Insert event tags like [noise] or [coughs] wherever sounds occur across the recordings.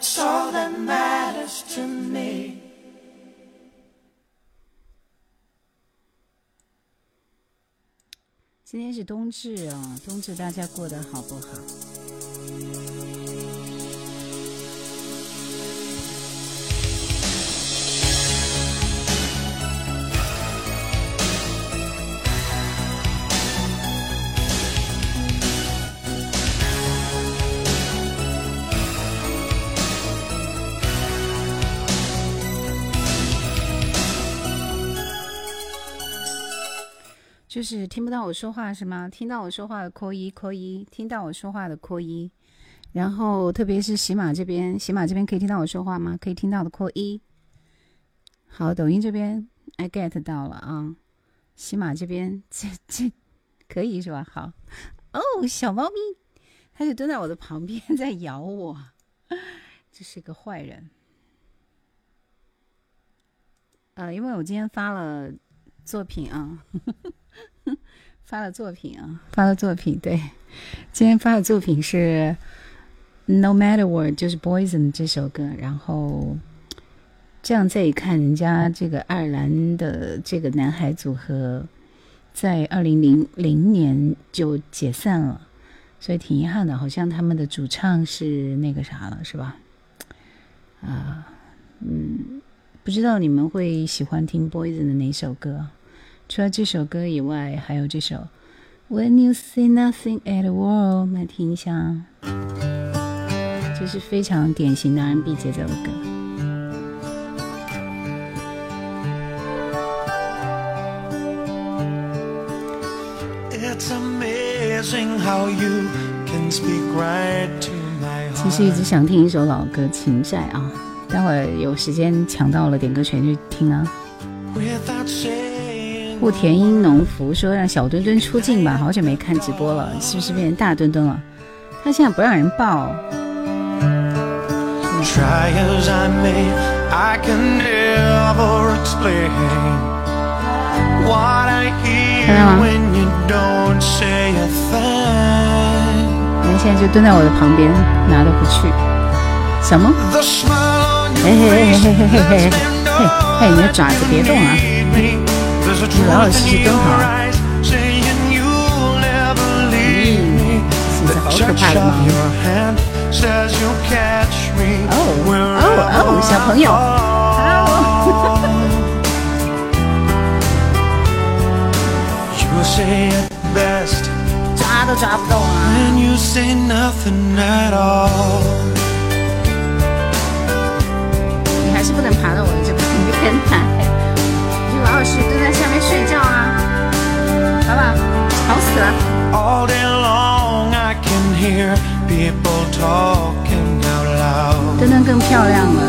That's all that matters to me. 今天是冬至啊，冬至大家过得好不好？就是听不到我说话是吗？听到我说话的扣一扣一，听到我说话的扣一。然后特别是喜马这边，喜马这边可以听到我说话吗？可以听到的扣一。好，抖音这边 I get 到了啊。喜马这边这这可以是吧？好。哦，小猫咪，它就蹲在我的旁边 [laughs] 在咬我，这是个坏人。呃，因为我今天发了作品啊。发了作品啊，发了作品。对，今天发的作品是《No Matter What》，就是 Boysen 这首歌。然后这样再一看，人家这个爱尔兰的这个男孩组合，在二零零零年就解散了，所以挺遗憾的。好像他们的主唱是那个啥了，是吧？啊，嗯，不知道你们会喜欢听 Boysen 的哪首歌？除了这首歌以外，还有这首《When You Say Nothing at All》，来听一下。这是非常典型的 R&B 节奏的歌。其实一直想听一首老歌《情债》啊，待会儿有时间抢到了点歌权去听啊。户田英农福说：“让小墩墩出镜吧，好久没看直播了，是不是变成大墩墩了？他现在不让人抱。”看到吗？人现在就蹲在我的旁边，哪都不去。什么？嘿嘿嘿嘿嘿嘿嘿嘿嘿，你的爪子别动啊！老老实实蹲好。咦，现在好可怕的猫。哦哦哦，小朋友。抓都抓不动啊！你还是不能爬到我的这个边来。老老实实蹲在下面睡觉啊，好不好？吵死了。灯灯更漂亮了。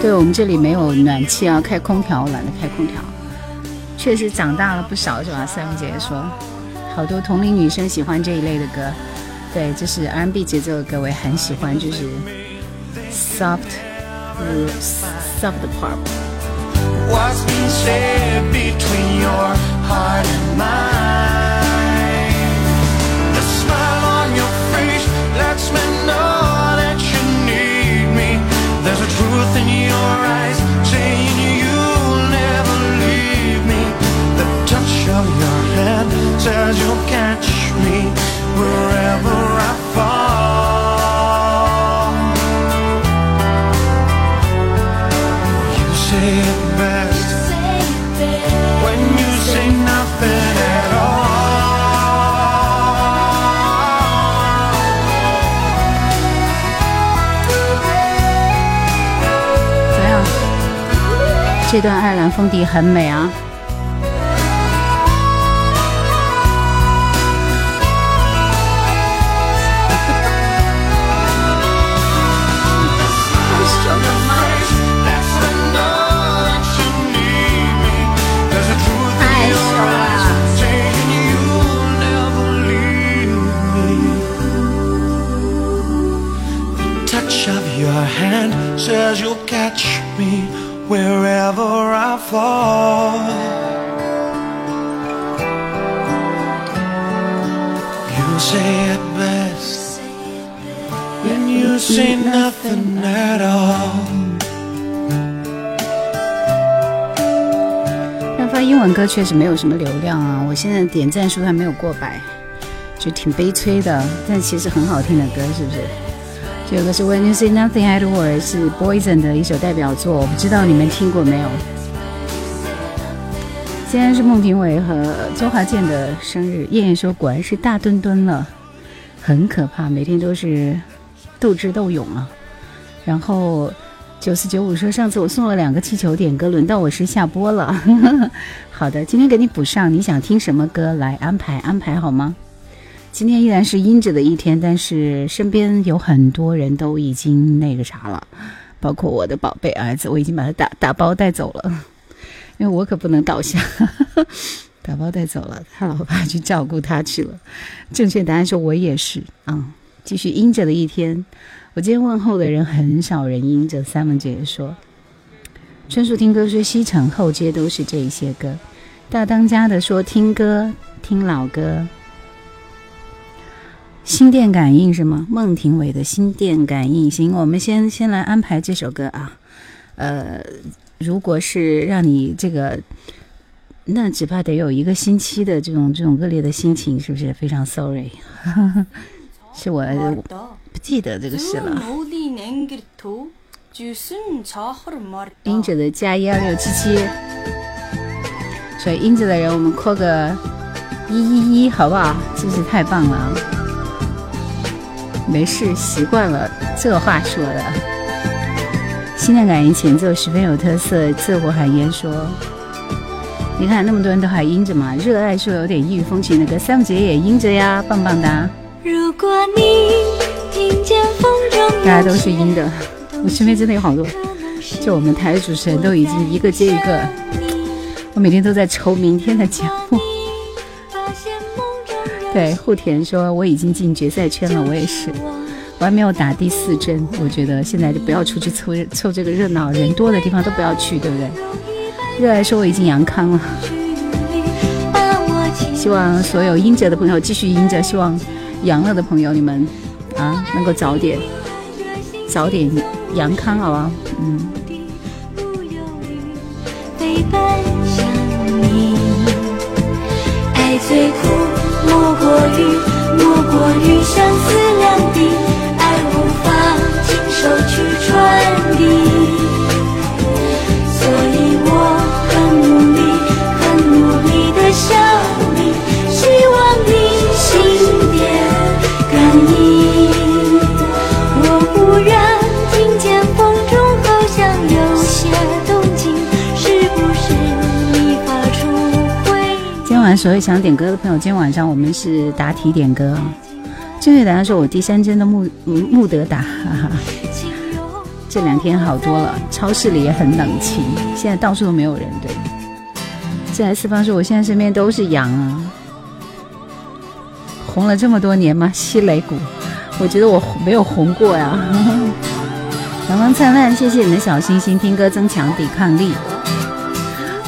对我们这里没有暖气啊，开空调，懒得开空调。确实长大了不少，是吧？三文姐姐说，好多同龄女生喜欢这一类的歌。对，就是 R&B 节奏的歌，我也很喜欢，就是 soft。Sub part. What's been said between your heart and mine? The smile on your face lets me know that you need me. There's a truth in your eyes saying you'll never leave me. The touch of your hand says you'll catch me wherever 这段爱尔兰风笛很美啊。says you'll catch me wherever I fall. You say it best when you say nothing at all. 但发英文歌确实没有什么流量啊，我现在点赞数还没有过百，就挺悲催的。但其实很好听的歌，是不是？这首歌是 When You Say Nothing at All，是 Boyzone 的一首代表作，我不知道你们听过没有。今天是孟庭苇和周华健的生日，燕燕说果然是大墩墩了，很可怕，每天都是斗智斗勇啊。然后九四九五说上次我送了两个气球点歌，轮到我是下播了。[laughs] 好的，今天给你补上，你想听什么歌来安排安排好吗？今天依然是阴着的一天，但是身边有很多人都已经那个啥了，包括我的宝贝儿子，我已经把他打打包带走了。因为我可不能倒下，打包带走了，他老爸去照顾他去了。正确答案是我也是啊。继续阴着的一天，我今天问候的人很少人阴着。三文姐姐说，春树听歌说西城后街都是这些歌。大当家的说听歌听老歌。心电感应是吗？孟庭苇的心电感应。行，我们先先来安排这首歌啊，呃。如果是让你这个，那只怕得有一个星期的这种这种恶劣的心情，是不是非常 sorry？[laughs] 是我不记得这个事了。英者的加一二六七七，所以英子的人我们扣个一一一，好不好？是不是太棒了。没事，习惯了，这话说的。心电感应前奏十分有特色，自我海烟说：“你看那么多人都还阴着嘛，热爱说有点异域风情的歌，三姐也阴着呀，棒棒哒！大家都是阴的，我身边真的有好多，就我们台的主持人都已经一个接一个，我每天都在愁明天的节目。对，户田说我已经进决赛圈了，我也是。”我还没有打第四针，我觉得现在就不要出去凑凑这个热闹，人多的地方都不要去，对不对？热爱说我已经阳康了，希望所有阴着的朋友继续阴着，希望阳了的朋友你们啊能够早点早点阳康，好吧？嗯。最苦，莫过于莫过于相思两地。爱无法亲手去传递，所以我很努力，很努力的笑所有想点歌的朋友，今天晚上我们是答题点歌。正确答案是我第三针的穆穆德达。哈哈。这两天好多了，超市里也很冷清，现在到处都没有人。对，这来四方说，我现在身边都是羊啊，红了这么多年吗？西雷谷，我觉得我没有红过呀。阳光灿烂，谢谢你的小心心，听歌增强抵抗力。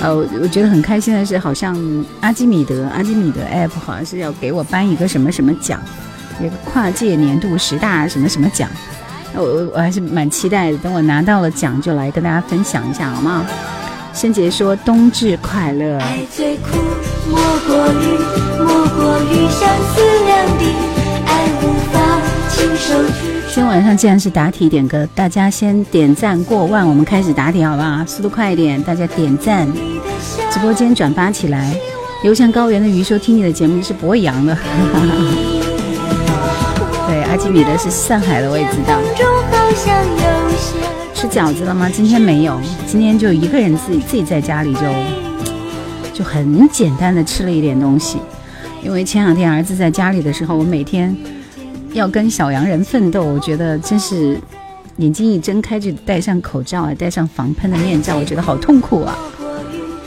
呃，我觉得很开心的是，好像阿基米德阿基米德 app 好像是要给我颁一个什么什么奖，一个跨界年度十大什么什么奖。我我我还是蛮期待的，等我拿到了奖就来跟大家分享一下，好吗？申杰说冬至快乐。莫过于莫过于相思两地今天晚上既然是答题点歌，大家先点赞过万，我们开始答题，好不好？速度快一点，大家点赞，直播间转发起来。游向高原的鱼说听你的节目是博阳的。[laughs] 对，阿基米德是上海的，我也知道。吃饺子了吗？今天没有，今天就一个人自己自己在家里就就很简单的吃了一点东西。因为前两天儿子在家里的时候，我每天要跟小洋人奋斗，我觉得真是眼睛一睁开就戴上口罩啊，戴上防喷的面罩，我觉得好痛苦啊，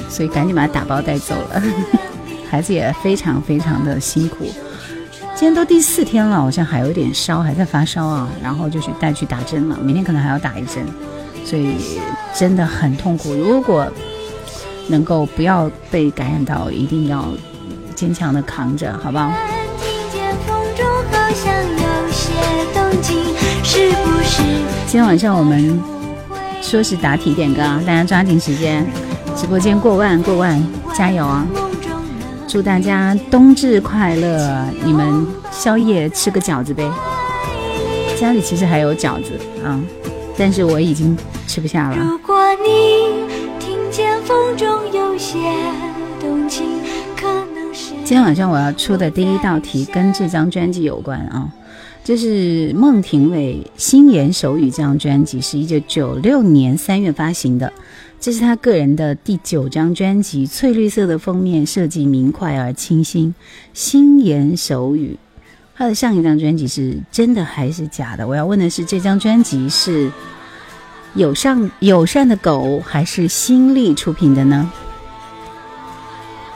所以赶紧把它打包带走了。[laughs] 孩子也非常非常的辛苦。今天都第四天了，好像还有点烧，还在发烧啊，然后就去带去打针了，明天可能还要打一针，所以真的很痛苦。如果能够不要被感染到，一定要坚强的扛着，好不好？情，是不是？今天晚上我们说是答题点歌啊，大家抓紧时间，直播间过万过万，加油啊！祝大家冬至快乐！你们宵夜吃个饺子呗，家里其实还有饺子啊，但是我已经吃不下了。如果你听见风中有些动今天晚上我要出的第一道题跟这张专辑有关啊，这是孟庭苇《心言手语》这张专辑，是一九九六年三月发行的，这是他个人的第九张专辑，翠绿色的封面设计明快而清新，《心言手语》。他的上一张专辑是真的还是假的？我要问的是，这张专辑是友善友善的狗还是新力出品的呢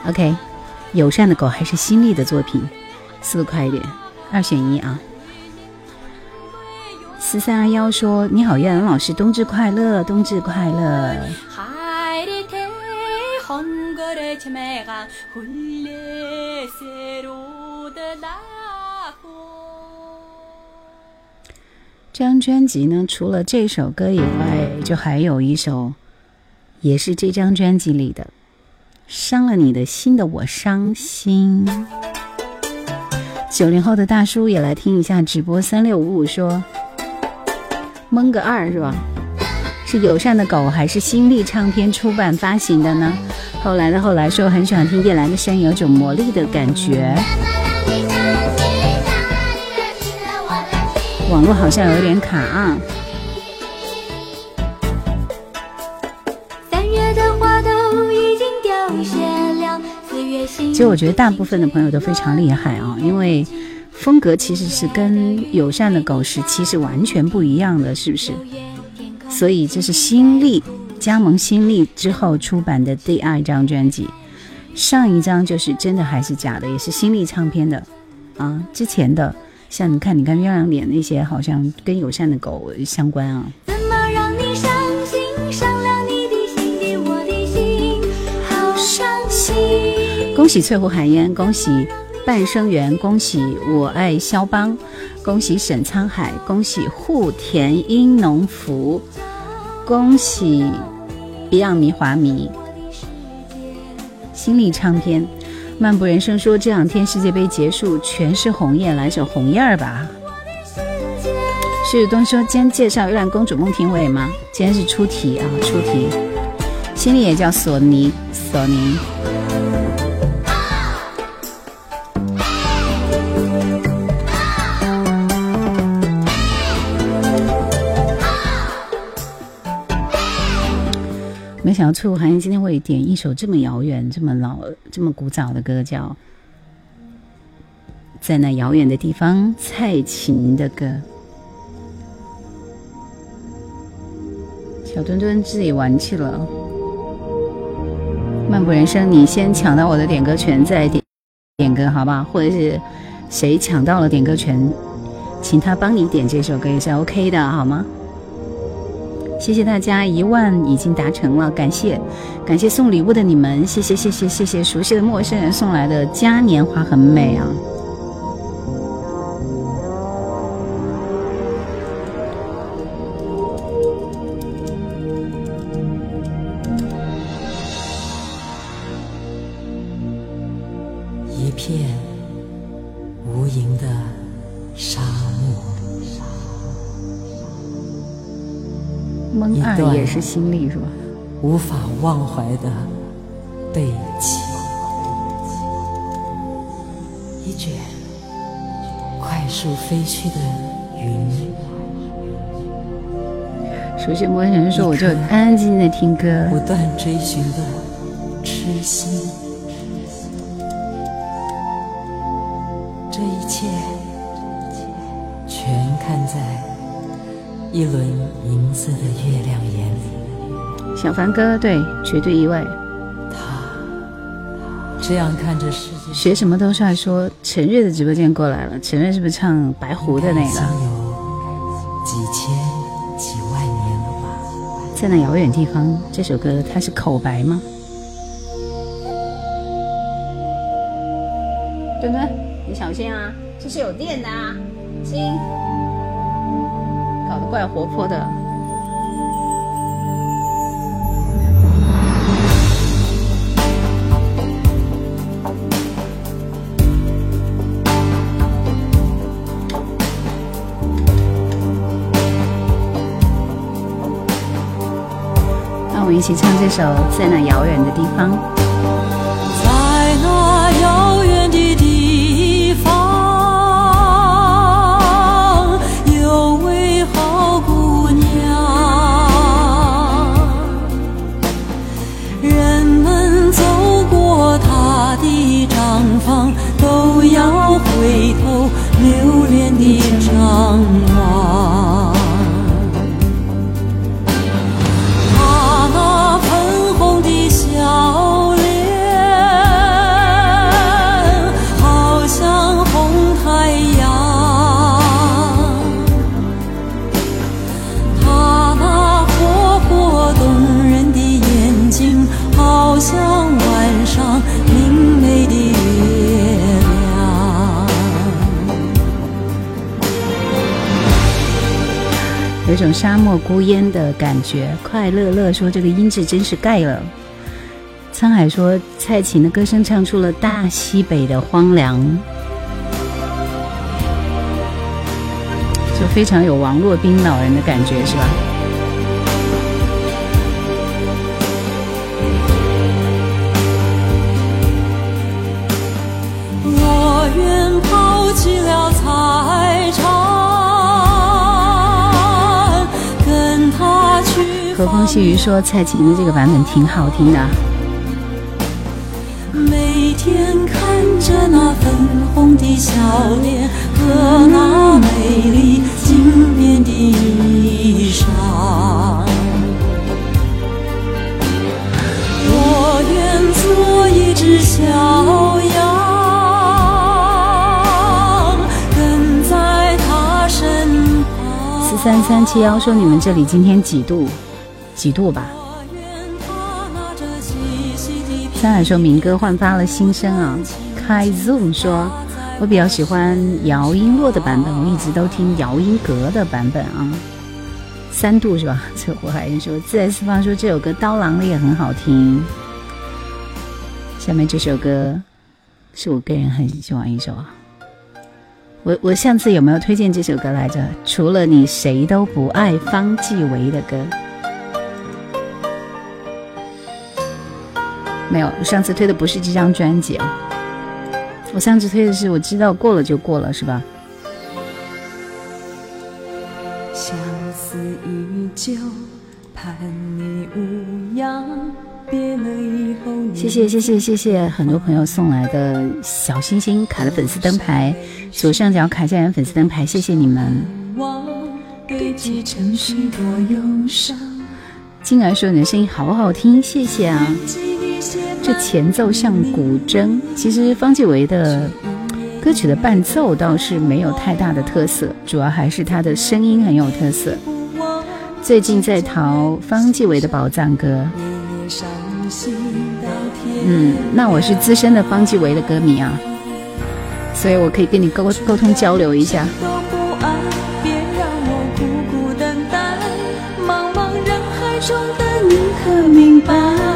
？OK。友善的狗还是新力的作品，速度快一点，二选一啊！四三二幺说：“你好，叶兰老师，冬至快乐，冬至快乐。”这张专辑呢，除了这首歌以外，就还有一首，也是这张专辑里的。伤了你的心的我伤心。九零后的大叔也来听一下直播。三六五五说，蒙个二是吧？是友善的狗还是新力唱片出版发行的呢？后来的后来说很喜欢听叶兰的声音，有种魔力的感觉。网络好像有点卡啊。其实我觉得大部分的朋友都非常厉害啊，因为风格其实是跟友善的狗时期是完全不一样的，是不是？所以这是新力加盟新力之后出版的第二张专辑，上一张就是真的还是假的，也是新力唱片的啊。之前的像你看，你看月亮脸那些，好像跟友善的狗相关啊。恭喜翠湖海烟，恭喜半生缘，恭喜我爱肖邦，恭喜沈沧海，恭喜户田英农福，恭喜 Beyond 迷华迷，新力唱片，漫步人生说这两天世界杯结束全是红叶，来首红叶儿吧。旭东说今天介绍月亮公主孟庭苇吗？今天是出题啊，出题。新力也叫索尼，索尼。想到翠湖寒烟今天会点一首这么遥远、这么老、这么古早的歌，叫《在那遥远的地方》，蔡琴的歌。小墩墩自己玩去了。漫步人生，你先抢到我的点歌权再点点歌，好不好？或者是谁抢到了点歌权，请他帮你点这首歌也是 OK 的，好吗？谢谢大家，一万已经达成了，感谢，感谢送礼物的你们，谢谢谢谢谢谢熟悉的陌生人送来的嘉年华很美啊。蒙二也是心力是吧？无法忘怀的背弃，一卷快速飞去的云。熟悉陌生人说，我就安安静静的听歌。不断追寻的痴心，一轮银色的月亮眼里。小凡哥，对，绝对意外。他这样看着世界，学什么都帅说陈瑞的直播间过来了。陈瑞是不是唱白狐的那个？有几千几万年了吧？在那遥远地方，这首歌它是口白吗？墩墩，你小心啊，这是有电的啊，亲。怪活泼的。那我们一起唱这首《在那遥远的地方》。沙漠孤烟的感觉。快乐乐说这个音质真是盖了。沧海说蔡琴的歌声唱出了大西北的荒凉，就非常有王洛宾老人的感觉，是吧？和风细雨说蔡琴的这个版本挺好听的。每天看着那粉红的笑脸和那美丽经典的衣裳，我愿做一只小羊，跟在他身旁。四三三七幺说你们这里今天几度？几度吧？我愿他拿着细细的三海说民歌焕发了新生啊。开 Zoom 说，我比较喜欢姚音洛的版本，我一直都听姚音格的版本啊。三度是吧？[laughs] 这我还说自在四方说这首歌刀郎的也很好听。下面这首歌是我个人很喜欢一首啊。我我上次有没有推荐这首歌来着？除了你谁都不爱，方季韦的歌。没有，我上次推的不是这张专辑啊，我上次推的是我知道过了就过了，是吧？相思依旧，盼你无恙。别了以后，谢谢谢谢谢谢很多朋友送来的小星星卡的粉丝灯牌，左上角卡下来粉丝灯牌，谢谢你们。静儿说你的声音好好听，谢谢啊。这前奏像古筝，其实方季韦的歌曲的伴奏倒是没有太大的特色，主要还是他的声音很有特色。最近在淘方季韦的宝藏歌，嗯，那我是资深的方季韦的歌迷啊，所以我可以跟你沟沟通交流一下。茫茫人海中的你可明白？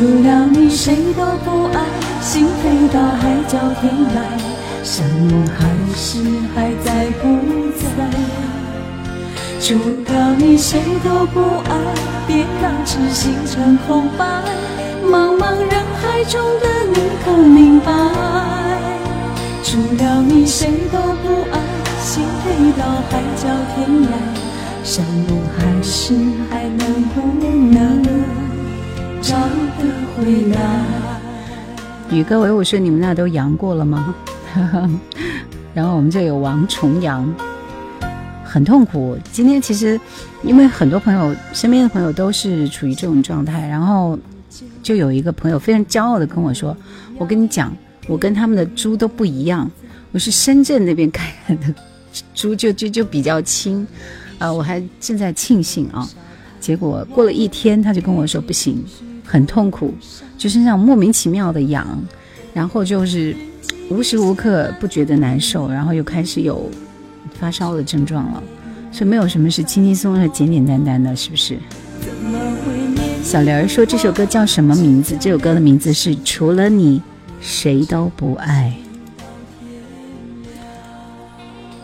除了你谁都不爱，心飞到海角天涯，山盟海誓还在不在？除了你谁都不爱，别让痴心成空白。茫茫人海中的你可明白？除了你谁都不爱，心飞到海角天涯，山盟海誓还能不能找得回来？宇哥维武说你们那都阳过了吗？[laughs] 然后我们这有王重阳，很痛苦。今天其实因为很多朋友身边的朋友都是处于这种状态，然后就有一个朋友非常骄傲的跟我说：“我跟你讲，我跟他们的猪都不一样，我是深圳那边感染的猪就就就比较轻。”啊，我还正在庆幸啊，结果过了一天他就跟我说不行，很痛苦，就身上莫名其妙的痒，然后就是无时无刻不觉得难受，然后又开始有发烧的症状了。所以没有什么是轻轻松松简简单单的，是不是？小玲儿说这首歌叫什么名字？这首歌的名字是《除了你谁都不爱》。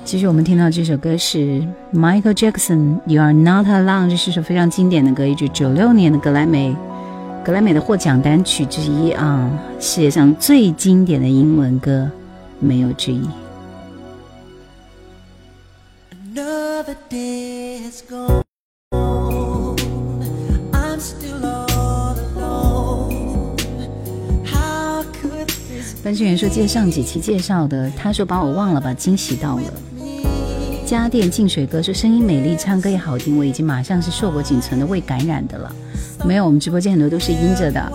其实我们听到这首歌是 Michael Jackson《You Are Not Alone》，这是首非常经典的歌，一九九六年的格莱美格莱美的获奖单曲之一啊，世界上最经典的英文歌，没有之一。远说，记得上几期介绍的，他说把我忘了吧，惊喜到了。家电净水哥说声音美丽，唱歌也好听，我已经马上是硕果仅存的未感染的了。没有，我们直播间很多都是阴着的。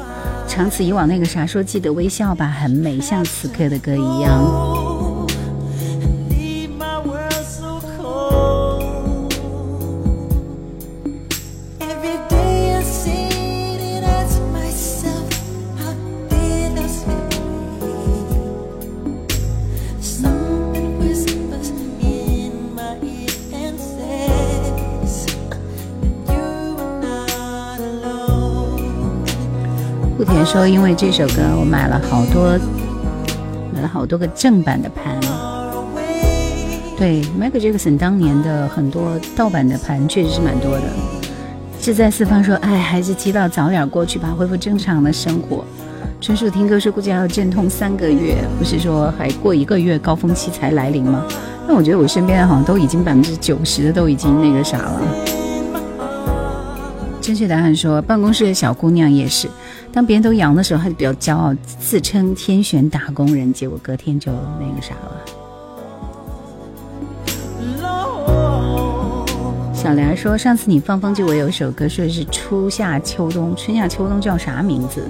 长此以往，那个啥说记得微笑吧，很美，像此刻的歌一样。说，因为这首歌，我买了好多，买了好多个正版的盘。对，Michael Jackson 当年的很多盗版的盘确实是蛮多的。志在四方说：“哎，还是祈祷早点过去吧，恢复正常的生活。”纯属听歌说，估计还要阵痛三个月，不是说还过一个月高峰期才来临吗？那我觉得我身边的好像都已经百分之九十的都已经那个啥了。正确答案说，办公室的小姑娘也是，当别人都阳的时候，他就比较骄傲，自称天选打工人，结果隔天就那个啥了。小莲说：“上次你放风就，我有首歌说的是初夏秋冬，春夏秋冬叫啥名字？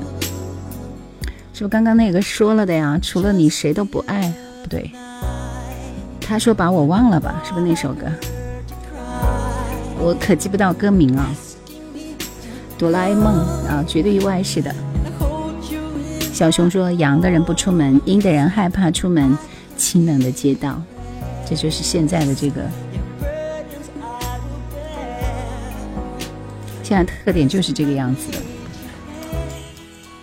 是不是刚刚那个说了的呀？除了你谁都不爱，不对。他说把我忘了吧，是不是那首歌？我可记不到歌名啊。哆啦 A 梦啊，绝对意外是的。小熊说：阳的人不出门，阴的人害怕出门，清冷的街道，这就是现在的这个。”现在特点就是这个样子的。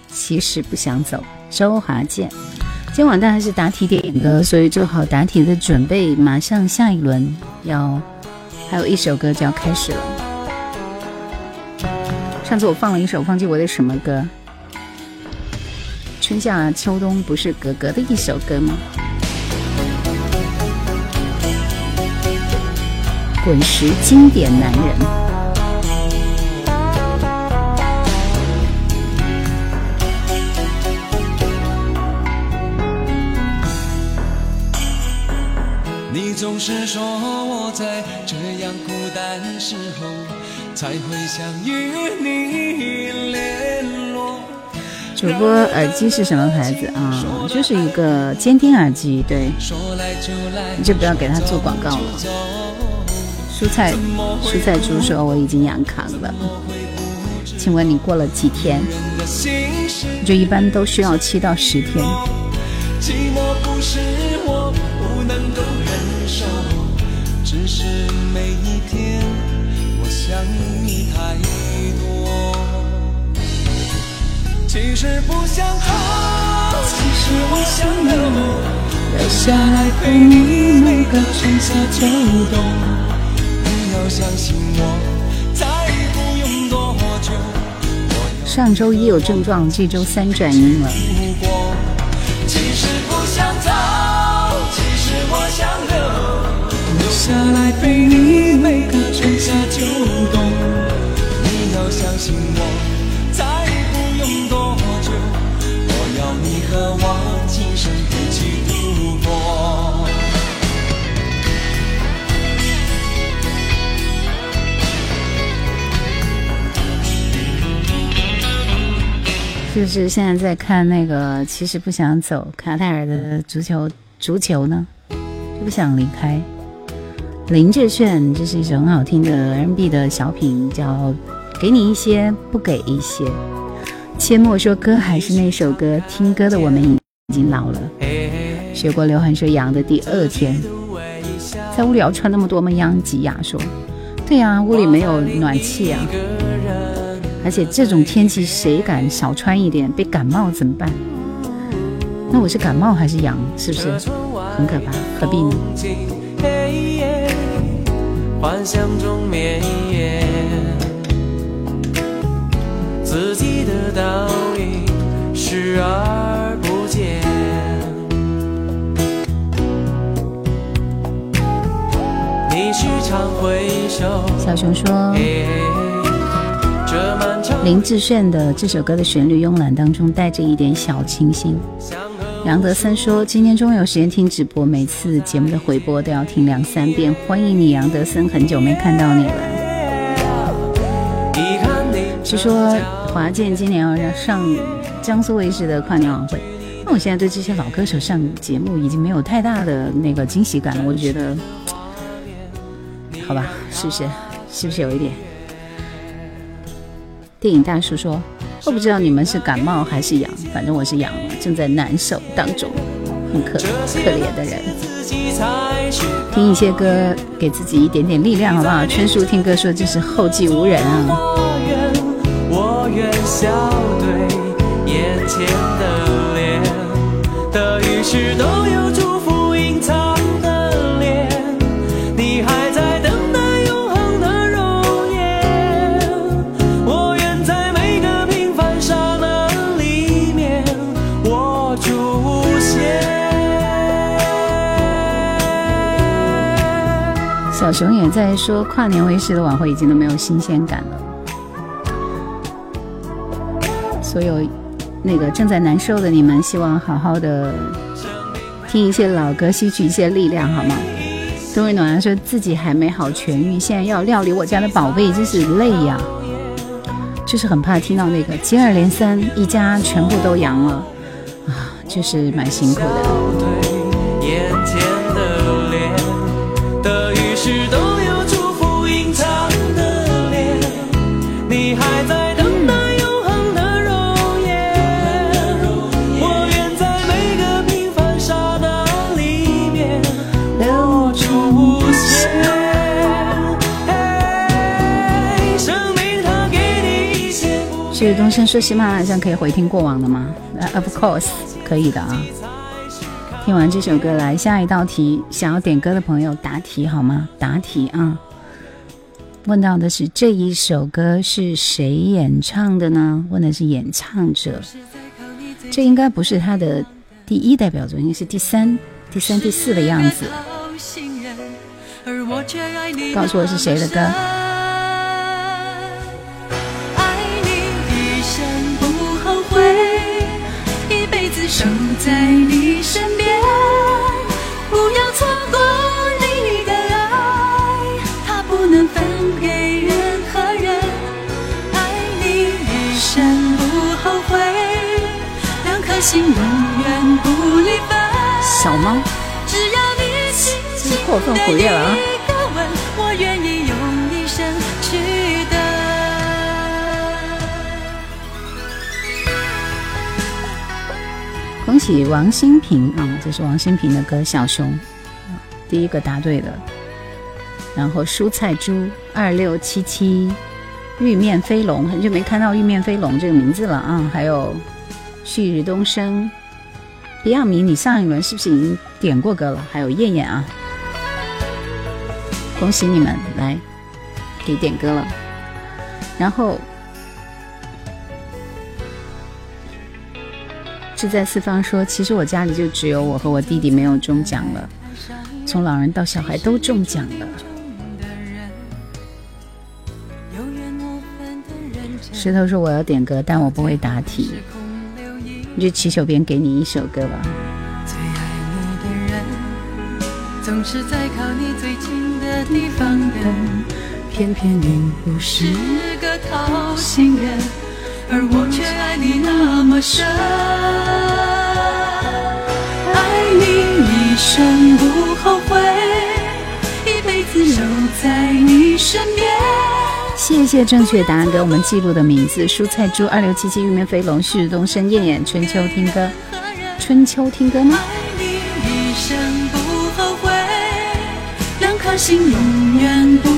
其实不想走，周华健。今晚当然是答题点歌，所以做好答题的准备，马上下一轮要还有一首歌就要开始了。上次我放了一首，忘记我的什么歌？春夏秋冬不是格格的一首歌吗？滚石经典男人。你总是说我在这样孤单时候才会想与你联络。主播耳机是什么牌子啊？就是一个监听耳机，对，你就不要给他做广告了。蔬菜蔬菜猪说我已经养康了，请问你过了几天？就一般都需要七到十天。寂寞不是我不能够忍受，只是其实不想走，其实我想留，留下来陪你每个春夏秋冬。你要相信我，再不用多久，我上周一有症状，这周三转阴了。其实不想走，其实我想留，留下来陪你每个春夏秋冬。你要相信我，是不是现在在看那个？其实不想走，卡塔尔的足球足球呢，就不想离开。林志炫，这是一首很好听的 R&B 的小品，叫《给你一些，不给一些》。阡陌说歌还是那首歌，听歌的我们已经老了。学过刘涵说羊的第二天，在屋里要穿那么多吗？央吉雅说：“对呀，屋里没有暖气啊，而且这种天气谁敢少穿一点？被感冒怎么办？那我是感冒还是阳？是不是很可怕？何必呢？”幻想中绵延，自己的倒影视而不见。你时常回首。小熊说，林志炫的这首歌的旋律慵懒当中带着一点小清新。杨德森说：“今天终于有时间听直播，每次节目的回播都要听两三遍。欢迎你，杨德森，很久没看到你了。”据说华健今年要上江苏卫视的跨年晚会，那我现在对这些老歌手上节目已经没有太大的那个惊喜感了。我觉得，好吧，是不是？是不是有一点？电影大叔说。我不知道你们是感冒还是痒，反正我是痒了，正在难受当中，很可可怜的人。听一些歌，给自己一点点力量，好不好？春叔听歌说这是后继无人啊。小熊也在说，跨年卫视的晚会已经都没有新鲜感了。所有那个正在难受的你们，希望好好的听一些老歌，吸取一些力量，好吗？冬日暖阳说自己还没好痊愈，现在要料理我家的宝贝，真是累呀！就是很怕听到那个接二连三，一家全部都阳了啊，就是蛮辛苦的。东升说喜马拉雅上可以回听过往的吗？Of course，可以的啊。听完这首歌，来下一道题，想要点歌的朋友答题好吗？答题啊！问到的是这一首歌是谁演唱的呢？问的是演唱者，这应该不是他的第一代表作，应该是第三、第三、第四的样子。告诉我是谁的歌？守在你身边，不要错过你的爱，它不能分给任何人。爱你一生不后悔，两颗心永远不离分。小猫，只要你轻轻的一个恭喜王新平啊！这是王新平的歌《小熊》，第一个答对的。然后蔬菜猪二六七七，玉面飞龙，很久没看到玉面飞龙这个名字了啊！还有旭日东升，比亚明，你上一轮是不是已经点过歌了？还有燕燕啊！恭喜你们来给点歌了，然后。志在四方说：“其实我家里就只有我和我弟弟没有中奖了，从老人到小孩都中奖了。”石头说：“我要点歌，但我不会答题，你就祈求别人给你一首歌吧。”偏偏你不是个讨心人。而我却爱你那么深，爱你一生不后悔，一辈子留在你身边。谢谢正确答案给我们记录的名字：蔬菜猪二六七七玉面飞龙旭日东升燕燕春秋听歌，春秋听歌吗？心永远不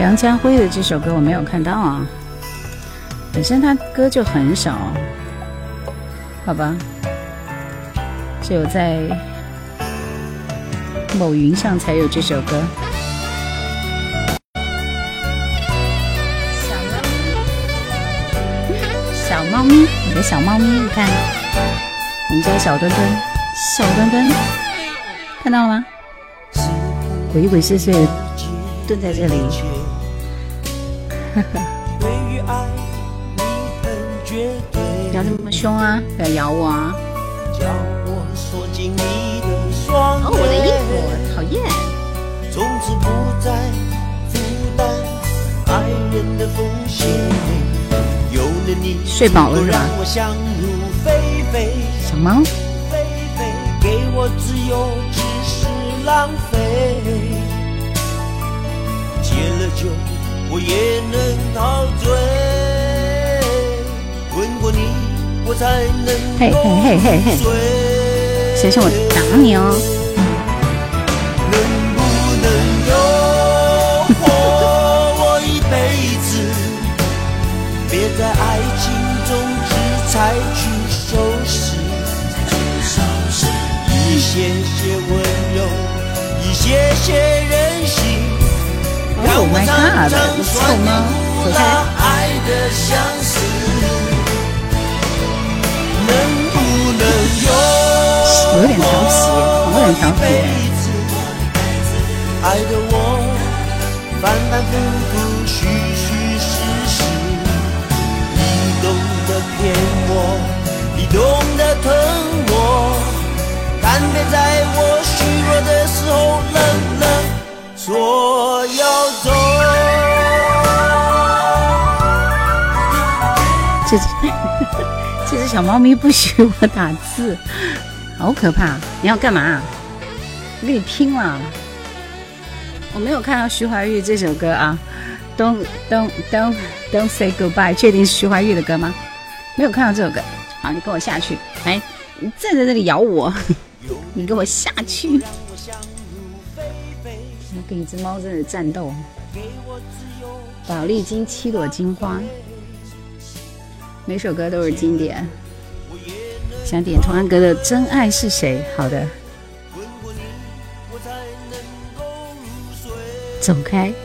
梁家辉的这首歌我没有看到啊，本身他歌就很少，好吧，只有在某云上才有这首歌。小猫咪，小猫咪你的小猫咪，你看，我们家小墩墩，小墩墩，看到了吗？鬼鬼祟祟蹲在这里。对于爱，你很绝对，不要这么凶啊！不要咬我啊！叫我你的双哦，我的衣服，讨厌！从此不再负担爱人的风险。有了你，睡饱了是吧让我想入非非，小猫，非非，给我自由只是浪费。戒了酒，我也能陶醉。吻过你，我才能嘿嘿嘿嘿嘿。小心我打你哦！能不能诱惑我一辈子？别在爱情中只采取收拾，一些些温柔，一些些 Oh 我 my 常 god！吗？苦走开！辣爱的相思。能不能有有点调皮我有点调皮爱的我反反复复，虚虚实实，你懂得骗我，你懂得疼我，但别在我虚弱的时候冷冷说要走。这只 [laughs] 这只小猫咪不许我打字，好可怕！你要干嘛？我跟你拼了！我没有看到徐怀钰这首歌啊，Don't Don't Don't Don't Say Goodbye，确定是徐怀钰的歌吗？没有看到这首歌。好，你跟我下去，来，你站在这里咬我，[laughs] 你跟我下去！一只猫在这战斗。宝丽金七朵金花，每首歌都是经典。想点童安格的《真爱是谁》。好的，走开。[laughs]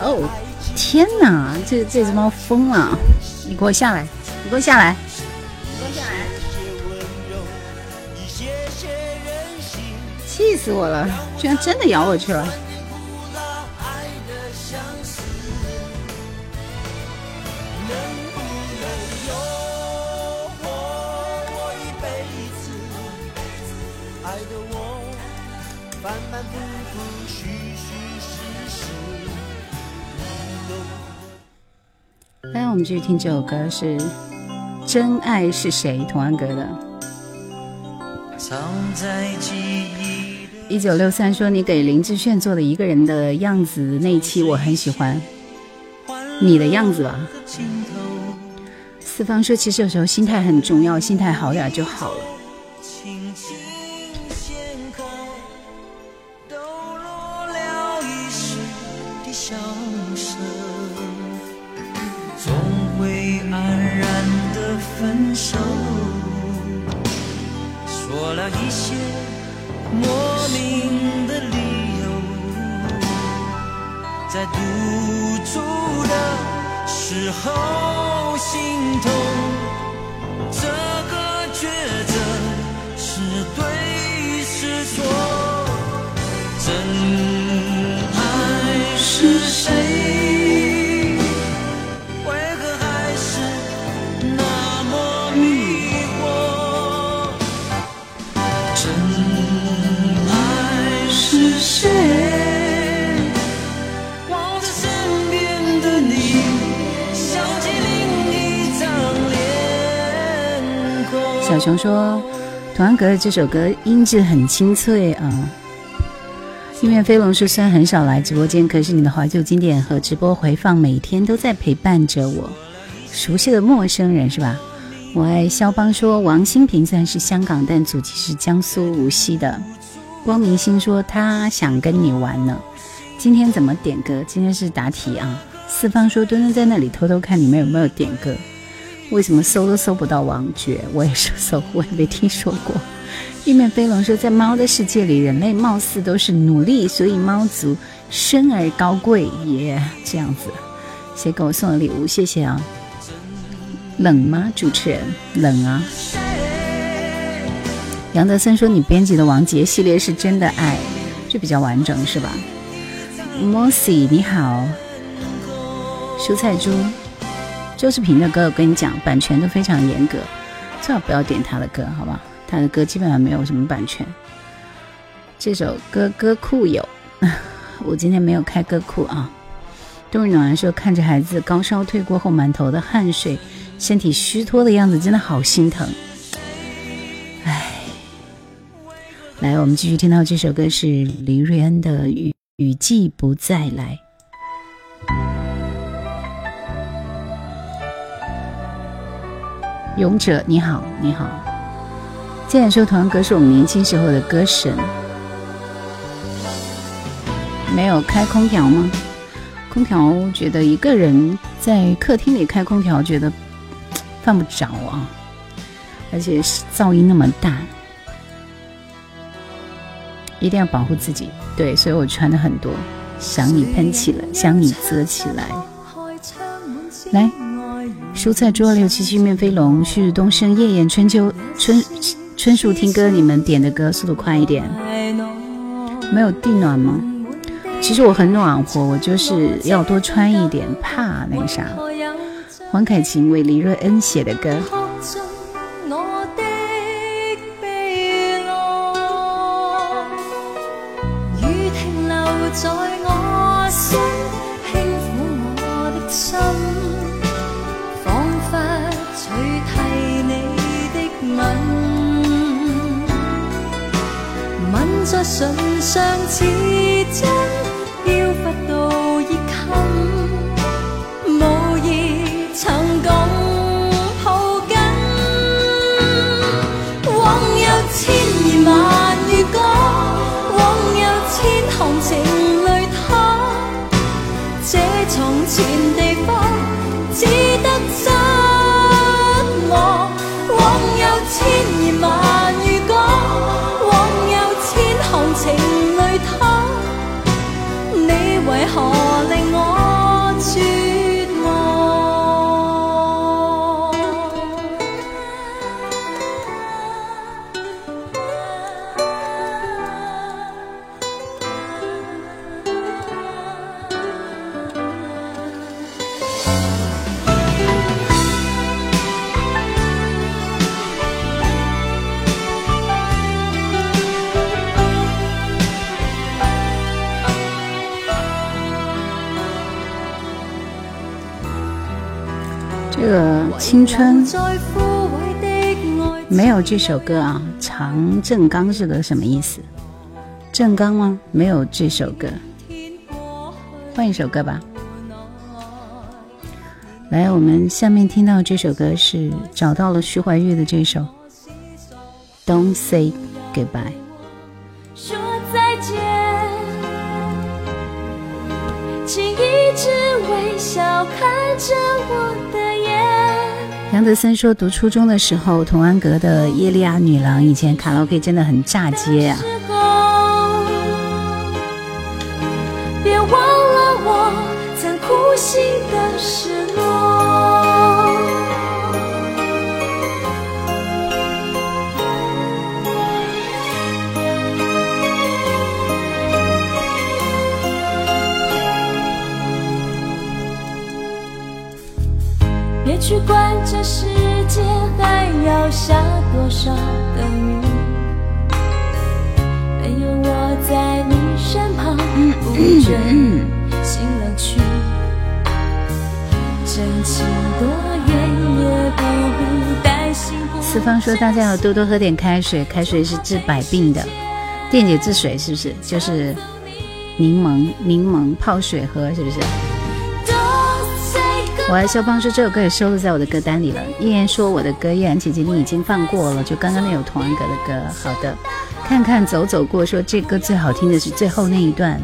哦，天哪！这这只猫疯了！你给我下来！你给我下来！给我下来气死我了！居然真的咬我去了！反反复复，虚虚们继续听这首歌是《真爱是谁》，童安格的。藏在记忆的一九六三说你给林志炫做的一个人的样子那一期我很喜欢，你的样子吧。四方说其实有时候心态很重要，心态好点就好了。这首歌音质很清脆啊。一面飞龙说，虽然很少来直播间，可是你的怀旧经典和直播回放每天都在陪伴着我。熟悉的陌生人是吧？我爱肖邦说，王心平虽然是香港，但祖籍是江苏无锡的。光明星说他想跟你玩呢。今天怎么点歌？今天是答题啊。四方说墩墩在那里偷偷看你们有没有点歌。为什么搜都搜不到王爵？我也是搜，我也没听说过。玉面飞龙说，在猫的世界里，人类貌似都是奴隶，所以猫族生而高贵，耶、这样子。谁给我送的礼物？谢谢啊。冷吗？主持人冷啊。杨德森说：“你编辑的王杰系列是真的爱，就比较完整，是吧 m o s y 你好，蔬菜猪，周世平的歌，我跟你讲，版权都非常严格，最好不要点他的歌，好吧？他的歌基本上没有什么版权。这首歌歌库有，[laughs] 我今天没有开歌库啊。冬日暖说，看着孩子高烧退过后满头的汗水，身体虚脱的样子，真的好心疼。唉，来，我们继续听到这首歌是黎瑞恩的《雨雨季不再来》。勇者你好，你好。既然说团歌是我们年轻时候的歌神，没有开空调吗？空调觉得一个人在客厅里开空调，觉得 [tsk] 犯不着啊，而且噪音那么大，一定要保护自己。对，所以我穿的很多，想你喷起来，想你遮起来。来，蔬菜猪二六七七面飞龙，旭日东升，夜宴春秋春春树听歌，你们点的歌速度快一点。没有地暖吗？其实我很暖和，我就是要多穿一点，怕那个啥。黄凯芹为李瑞恩写的歌。青春没有这首歌啊，常正刚是个什么意思？正刚吗？没有这首歌，换一首歌吧。来，我们下面听到这首歌是找到了徐怀钰的这首《Don't Say Goodbye》。说再见，请一直微笑看着我的。杨德森说，读初中的时候，童安格的《耶利亚女郎》以前卡拉 OK 真的很炸街啊。去管这世界还要下多少的雨。没有我在你身旁，不准心冷去。真情多远也不必担心。四方说大家要多多喝点开水，开水是治百病的。电解质水是不是就是柠檬？柠檬泡水喝是不是？我爱肖邦说这首歌也收录在我的歌单里了。依然说我的歌，依然姐姐你已经放过了，就刚刚那首童安格的歌。好的，看看走走过说这歌最好听的是最后那一段。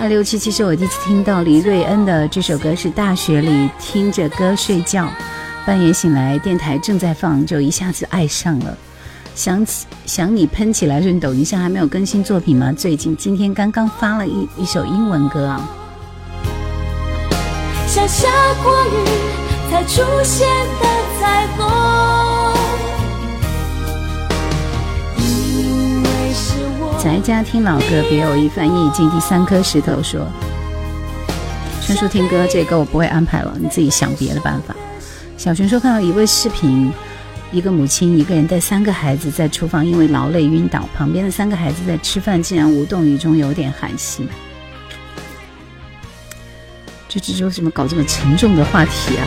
二六七七是我第一次听到黎瑞恩的这首歌，是大学里听着歌睡觉，半夜醒来电台正在放，就一下子爱上了。想起想你喷起来，说你抖音上还没有更新作品吗？最近今天刚刚发了一一首英文歌啊。像下过雨才出现的彩虹，因为是我。在家听老歌，别有一番意境。第三颗石头说：“春树听歌，这歌我不会安排了，你自己想别的办法。”小熊说看到一位视频。一个母亲一个人带三个孩子在厨房，因为劳累晕倒。旁边的三个孩子在吃饭，竟然无动于衷，有点寒心。这这为什么搞这么沉重的话题啊？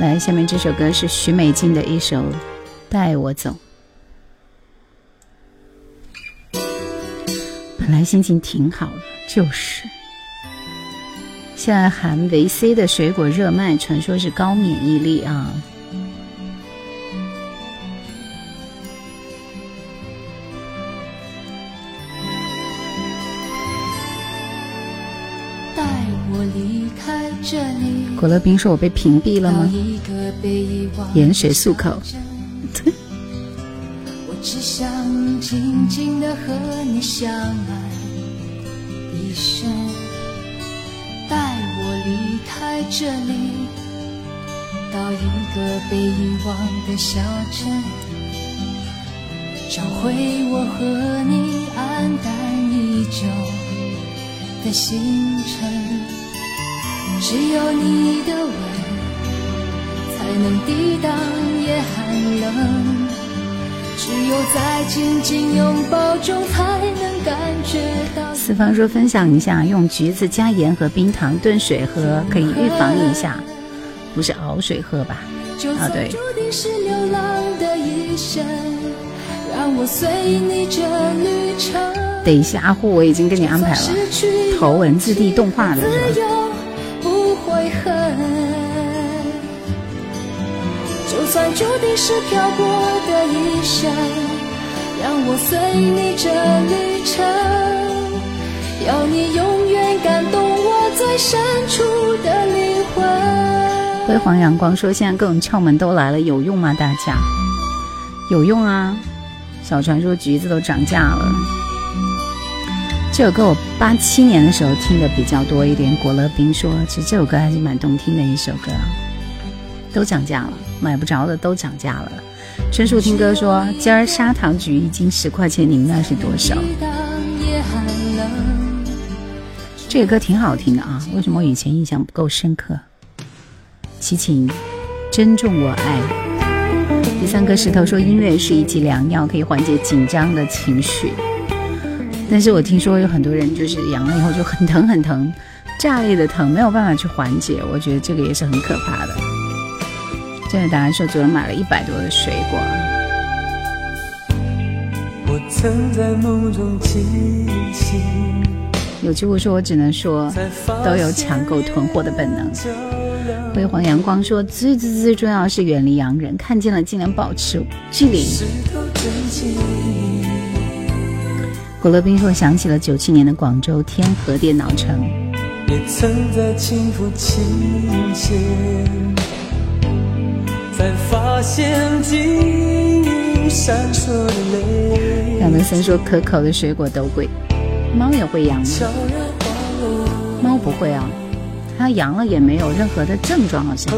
来，下面这首歌是许美静的一首《带我走》。本来心情挺好的，就是。现在含维 C 的水果热卖，传说是高免疫力啊！果乐冰说：“我被屏蔽了吗？”盐水漱口。我只想静静的和你相爱一生。带我离开这里，到一个被遗忘的小镇，找回我和你黯淡已久的星辰。只有你的吻，才能抵挡夜寒冷。只有在紧紧拥抱中，才能感觉到。四方说分享一下，用橘子加盐和冰糖炖水喝，可以预防一下，不是熬水喝吧？啊，对。等一下，阿护，我已经给你安排了，头文字 D 动画的是吧？算注定是漂泊的一生，让我随你这旅程，要你永远感动我最深处的灵魂。辉煌阳光说：“现在各种窍门都来了，有用吗？大家有用啊！”小传说橘子都涨价了。这首歌我八七年的时候听的比较多一点。果乐冰说：“其实这首歌还是蛮动听的一首歌。”都涨价了。买不着的都涨价了。春树听歌说，今儿砂糖橘一斤十块钱，你们那是多少？这个歌挺好听的啊，为什么我以前印象不够深刻？齐秦，珍重我爱。第三颗石头说，音乐是一剂良药，可以缓解紧张的情绪。但是我听说有很多人就是阳了以后就很疼很疼，炸裂的疼，没有办法去缓解。我觉得这个也是很可怕的。这位答案说，昨天买了一百多的水果。有句话说，我只能说，都有抢购囤货的本能。辉煌阳光说，最最最重要是远离洋人，看见了尽量保持距离。古乐冰说，想起了九七年的广州天河电脑城。也曾在轻抚琴弦。两文森说：“可口的水果都贵，猫也会养吗？猫不会啊，它阳了也没有任何的症状，好像。”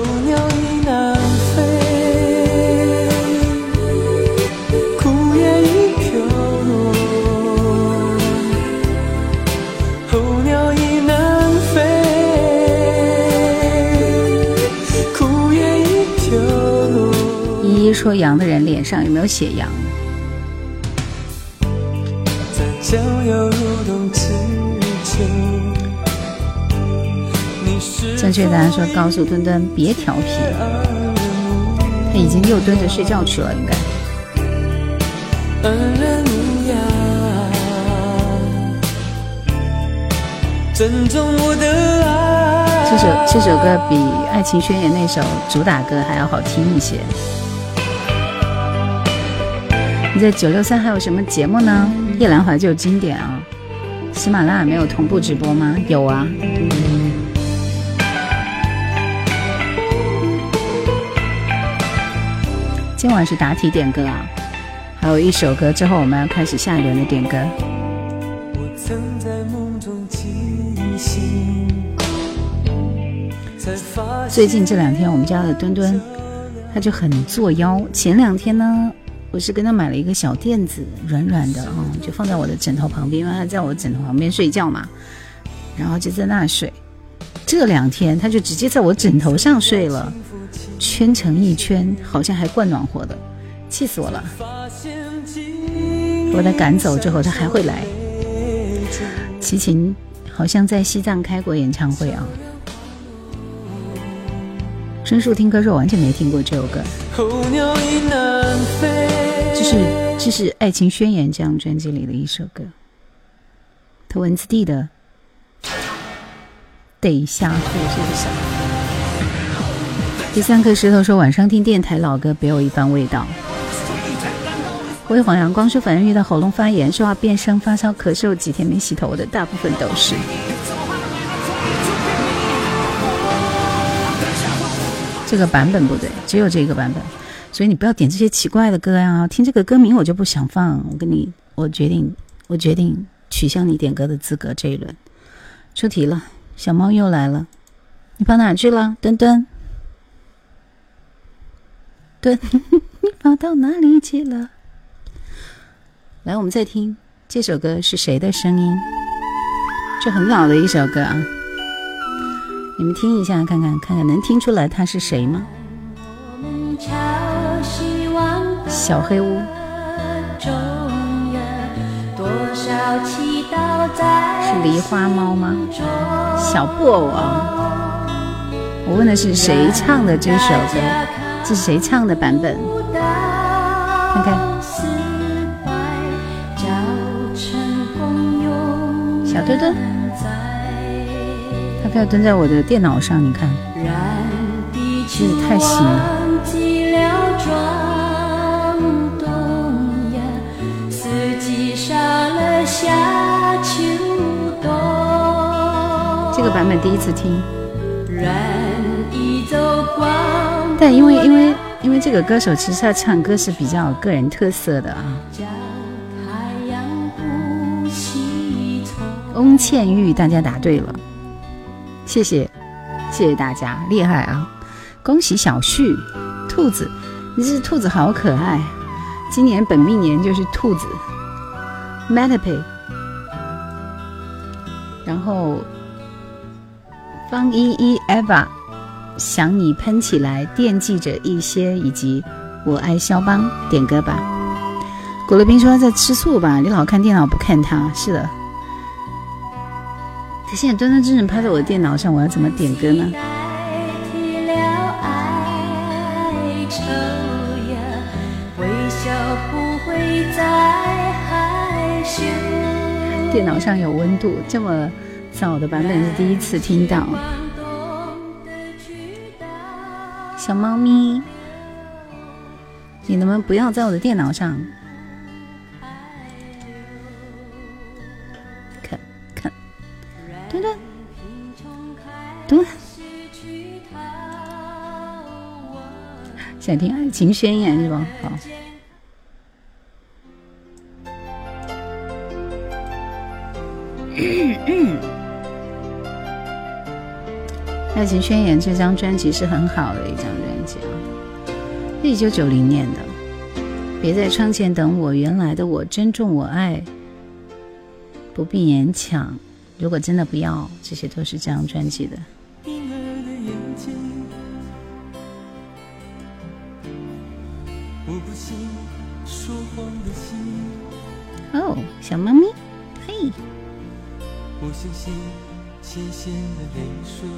说羊的人脸上有没有写羊？正确答案说告诉墩墩别调皮，他已经又蹲着睡觉去了，应该。这首这首歌比《爱情宣言》那首主打歌还要好听一些。你在九六三还有什么节目呢？夜兰怀旧经典啊，喜马拉雅没有同步直播吗？有啊。今晚是答题点歌啊，还有一首歌之后我们要开始下一轮的点歌。最近这两天我们家的墩墩他就很作妖。前两天呢，我是跟他买了一个小垫子，软软的啊，就放在我的枕头旁边，因为他在我枕头旁边睡觉嘛，然后就在那睡。这两天他就直接在我枕头上睡了。圈成一圈，好像还灌暖和的，气死我了！我他赶走之后，他还会来。齐秦好像在西藏开过演唱会啊。申树听歌说完全没听过这首歌。候鸟已南飞这是这是《爱情宣言》这张专辑里的一首歌。头文字 D 的《得下户》是不是？第三颗石头说：“晚上听电台老歌，别有一番味道。”辉煌阳光说：“反正遇到喉咙发炎、说话变声、发烧、咳嗽，几天没洗头的，大部分都是。”这个版本不对，只有这个版本，所以你不要点这些奇怪的歌呀！听这个歌名我就不想放。我跟你，我决定，我决定取消你点歌的资格。这一轮出题了，小猫又来了，你跑哪去了，墩墩？墩，[laughs] 你跑到哪里去了？来，我们再听这首歌是谁的声音？这很老的一首歌啊，你们听一下，看看看看，能听出来他是谁吗？小黑屋。是梨花猫吗？小布偶啊！我问的是谁唱的这首歌？这是谁唱的版本？看看，小墩墩，他非要蹲在我的电脑上，你看，真是太行了。这个版本第一次听。但因为因为因为这个歌手其实他唱歌是比较有个人特色的啊。翁倩玉，大家答对了，谢谢谢谢大家，厉害啊！恭喜小旭，兔子，你这兔子好可爱，今年本命年就是兔子 m a t a p y 然后方依依 Eva。想你喷起来，惦记着一些，以及我爱肖邦，点歌吧。古乐斌说他在吃醋吧？你老看电脑不看他？是的。他现在端端正正趴在我的电脑上，我要怎么点歌呢？电脑上有温度，这么早的版本是第一次听到。小猫咪，你能不能不要在我的电脑上？看看，墩墩，墩，想听爱情宣言是吧？好。《嗯爱情宣言这张专辑是很好的一张专辑啊。一九九零年的别在窗前等我原来的我珍重我爱不必勉强。如果真的不要这些都是这张专辑的。婴儿的眼睛不信说谎的心。哦小猫咪。我相信的泪水，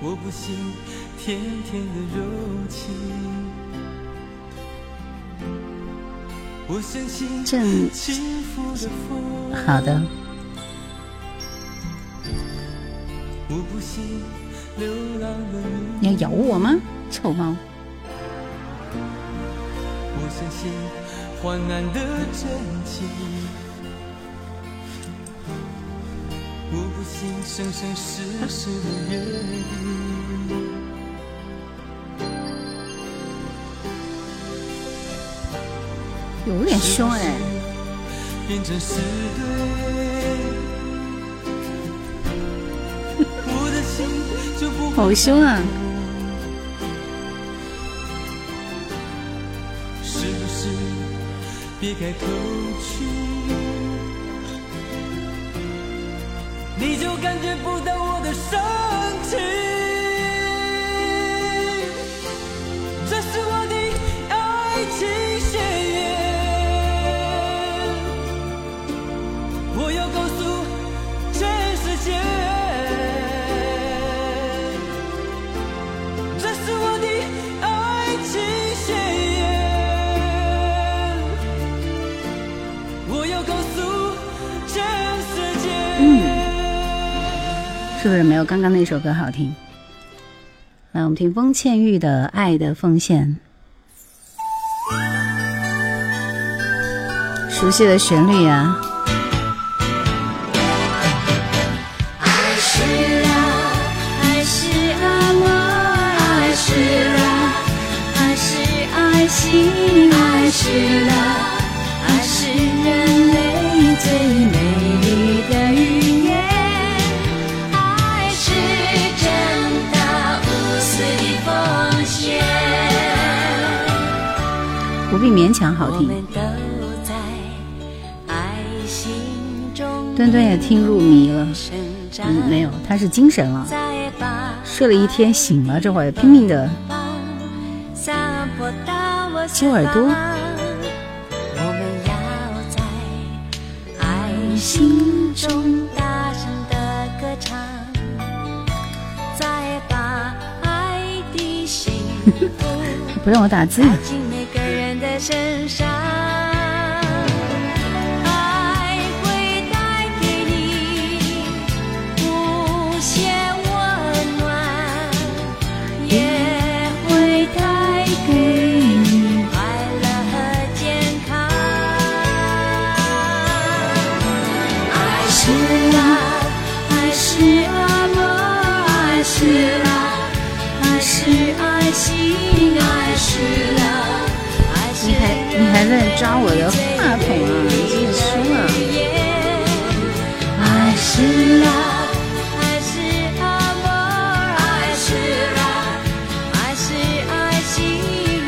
我不信甜甜的柔情，我相信正轻拂的风，好的，我不信流浪的你你，要咬我吗？臭猫，我相信患难的真情，我不信生生世世的约定。有点凶哎，变成是对。我的心就不会好凶啊！别开口去，你就感觉不到我的深情？是不是没有刚刚那首歌好听？来，我们听风倩玉的《爱的奉献》，熟悉的旋律啊。爱是爱，爱是爱我，爱是爱，爱是爱心，爱是爱，勉强好听。墩墩也听入迷了，嗯，没有，他是精神了，睡了一天醒了，这会儿拼命的揪耳朵我们要在爱心中大声的歌唱，再把爱的幸福不让我打字。身上。在抓我的话筒啊！你真是凶啊！爱是是阿莫，爱是爱，爱是爱心，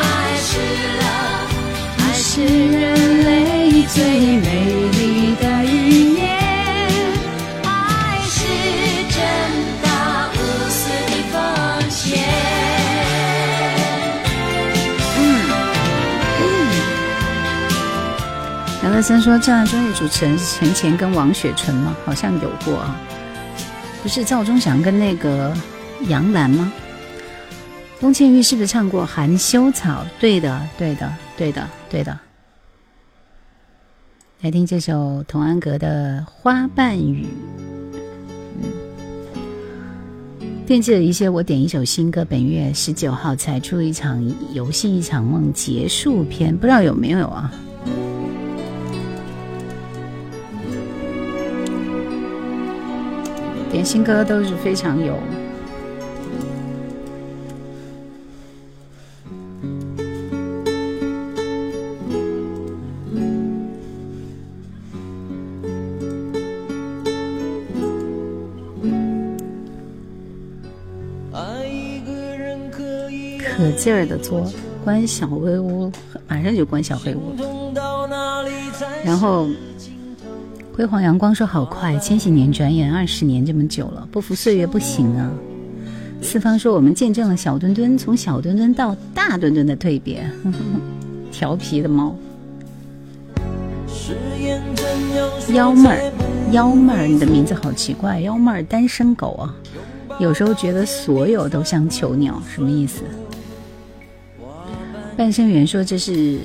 爱是爱，爱是人杨乐森说：“这样的综艺主持人是陈乾跟王雪纯吗？好像有过啊，不是赵忠祥跟那个杨澜吗？翁倩玉是不是唱过《含羞草》？对的，对的，对的，对的。来听这首童安格的《花瓣雨》。嗯，惦记了一些，我点一首新歌。本月十九号才出一场游戏，一场梦结束篇，不知道有没有啊？点新歌都是非常有。可劲儿的做，关小黑屋，马上就关小黑屋。然后，辉煌阳光说好快，千禧年转眼二十年这么久了，不服岁月不行啊。四方说我们见证了小墩墩从小墩墩到大墩墩的蜕变。[laughs] 调皮的猫。幺妹儿，幺妹儿，你的名字好奇怪，幺妹儿单身狗啊。有时候觉得所有都像囚鸟，什么意思？半生缘说这是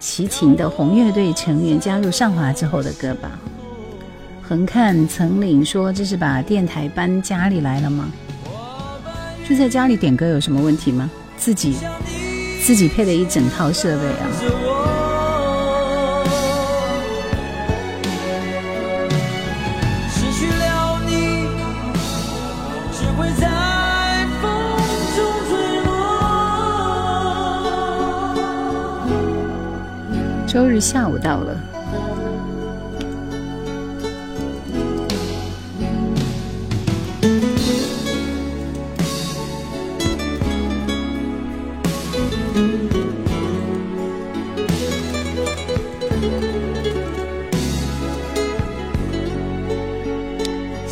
齐秦的红乐队成员加入上华之后的歌吧？横看层岭说这是把电台搬家里来了吗？就在家里点歌有什么问题吗？自己自己配的一整套设备啊。周日下午到了，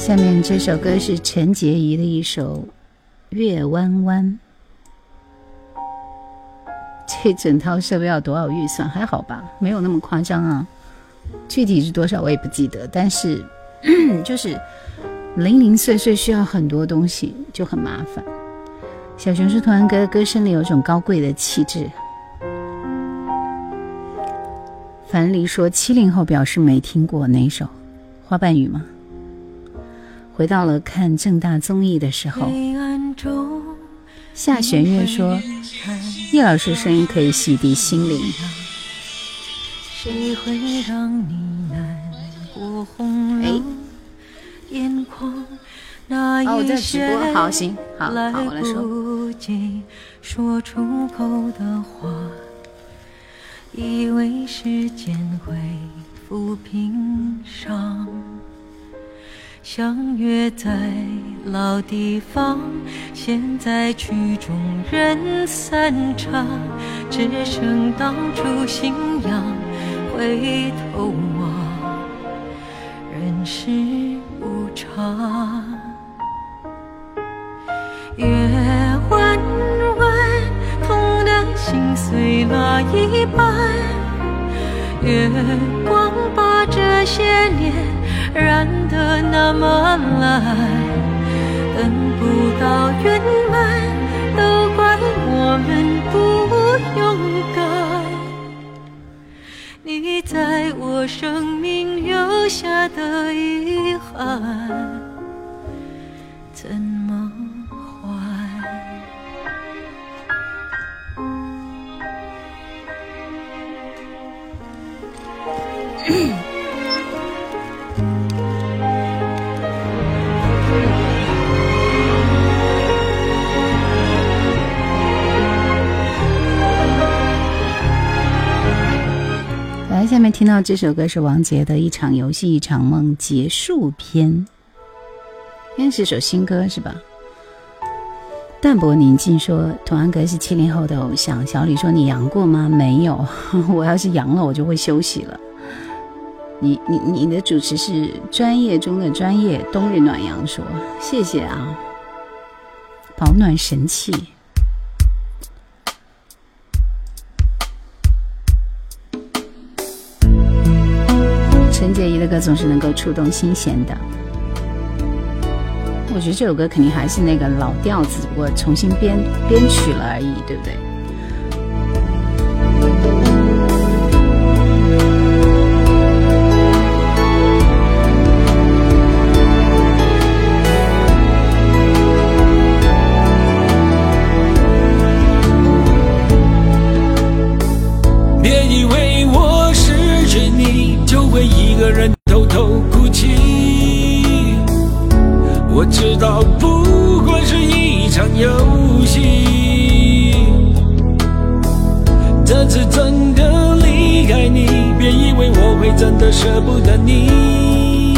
下面这首歌是陈洁仪的一首《月弯弯》。这整套设备要多少预算？还好吧，没有那么夸张啊。具体是多少我也不记得，但是 [coughs] 就是零零碎碎需要很多东西，就很麻烦。小熊是团歌歌声里有种高贵的气质。樊梨说七零后表示没听过哪首《花瓣雨》吗？回到了看正大综艺的时候。夏玄月说。叶老师声音可以洗涤心灵。哎，哦，我在直播，好，行，好，好，我来说。相约在老地方，现在曲终人散场，只剩当初信仰。回头望，人世无常。月弯弯，痛的心碎了一半。月光把这些年。染得那么蓝，等不到圆满，都怪我们不勇敢。你在我生命留下的遗憾，[coughs] 来？下面听到这首歌是王杰的《一场游戏一场梦》结束篇，应该是首新歌是吧？淡泊宁静说：“童安格是七零后的偶像。”小李说：“你阳过吗？”没有，[laughs] 我要是阳了，我就会休息了。你你你的主持是专业中的专业。冬日暖阳说：“谢谢啊，保暖神器。”陈洁仪的歌总是能够触动心弦的。我觉得这首歌肯定还是那个老调子，我重新编编曲了而已，对不对？一个人偷偷哭泣我知道不过是一场游戏这次真的离开你别以为我会真的舍不得你。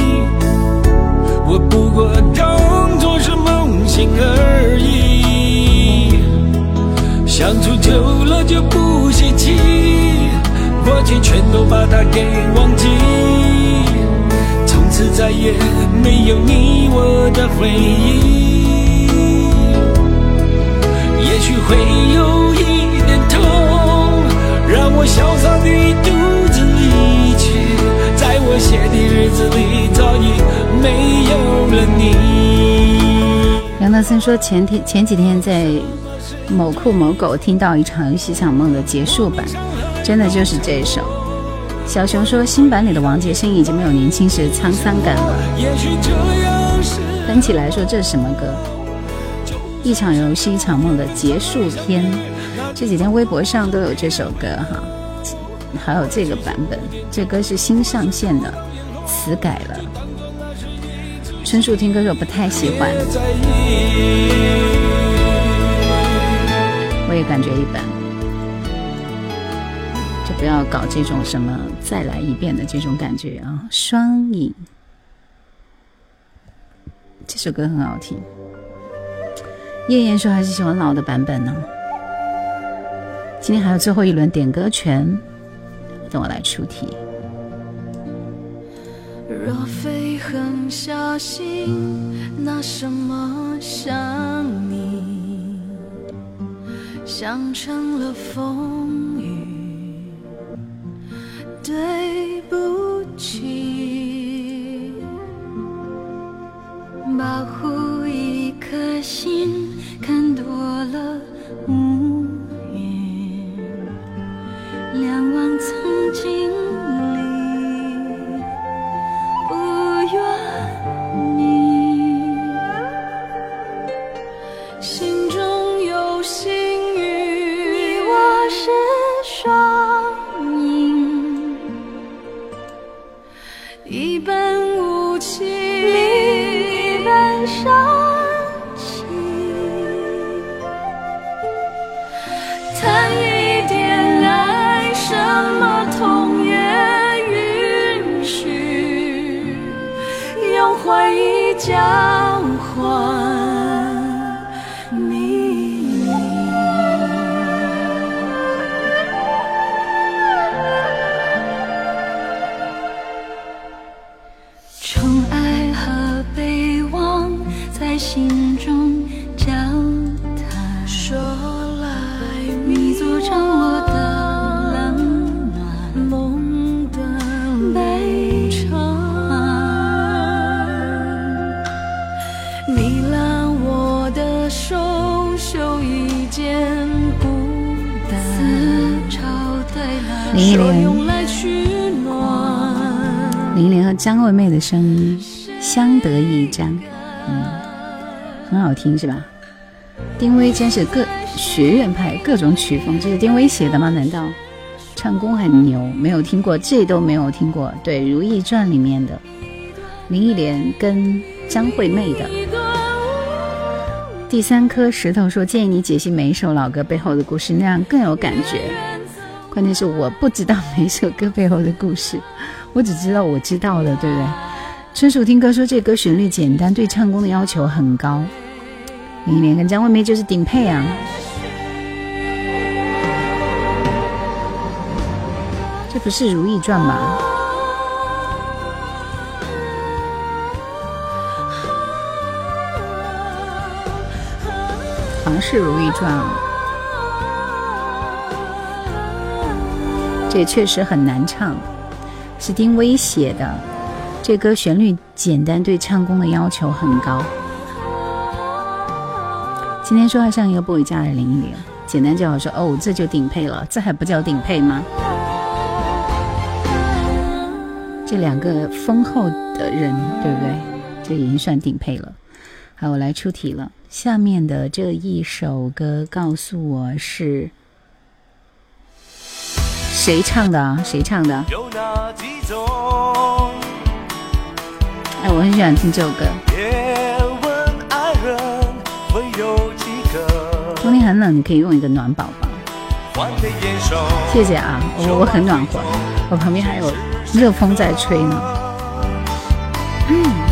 我不过当做是梦醒而已。相处久了就不写情过去全都把它给忘记。从此再也没有你我的回忆。也许会有一点痛让我潇洒独自在我写的日子里早已没有了你。杨德森说前天前几天在某库某狗听到一场游戏场梦的结束版。真的就是这首。小熊说新版里的王杰声音已经没有年轻时的沧桑感了。也许这样是登起来说这是什么歌？一场游戏一场梦的结束篇。这几天微博上都有这首歌哈，还有这个版本，这歌是新上线的，词改了。春树听歌说不太喜欢，我也感觉一般，不要搞这种什么再来一遍的这种感觉啊。双影，这首歌很好听。燕燕说还是喜欢老的版本呢。今天还有最后一轮点歌权，等我来出题。若非狠下心，拿什么想你？想成了风雨，对不起。保护一颗心，看多了乌云，两望曾经家。张惠妹的声音相得益彰，嗯，很好听是吧？丁薇真是各学院派，各种曲风，这是丁薇写的吗？难道唱功很牛？没有听过，这都没有听过。对，《如懿传》里面的林忆莲跟张惠妹的。第三颗石头说：“建议你解析每一首老歌背后的故事，那样更有感觉。关键是我不知道每首歌背后的故事，我只知道我知道的，对不对？”春树听歌说这歌旋律简单，对唱功的要求很高。林忆莲跟张惠妹就是顶配啊！这不是《如懿传》吗？好像是《如懿传》啊。这确实很难唱，是丁薇写的。这歌旋律简单，对唱功的要求很高。今天说爱上一个不回家的林忆莲，简单就好说哦，这就顶配了，这还不叫顶配吗？这两个丰厚的人，对不对？这已经算顶配了。好，我来出题了。下面的这一首歌，告诉我是谁唱的啊？谁唱的？有哪几种？哎，我很喜欢听这首歌。别问爱人会有几个，冬天很冷，你可以用一个暖宝宝。谢谢啊，我我很暖和，我旁边还有热风在吹呢。功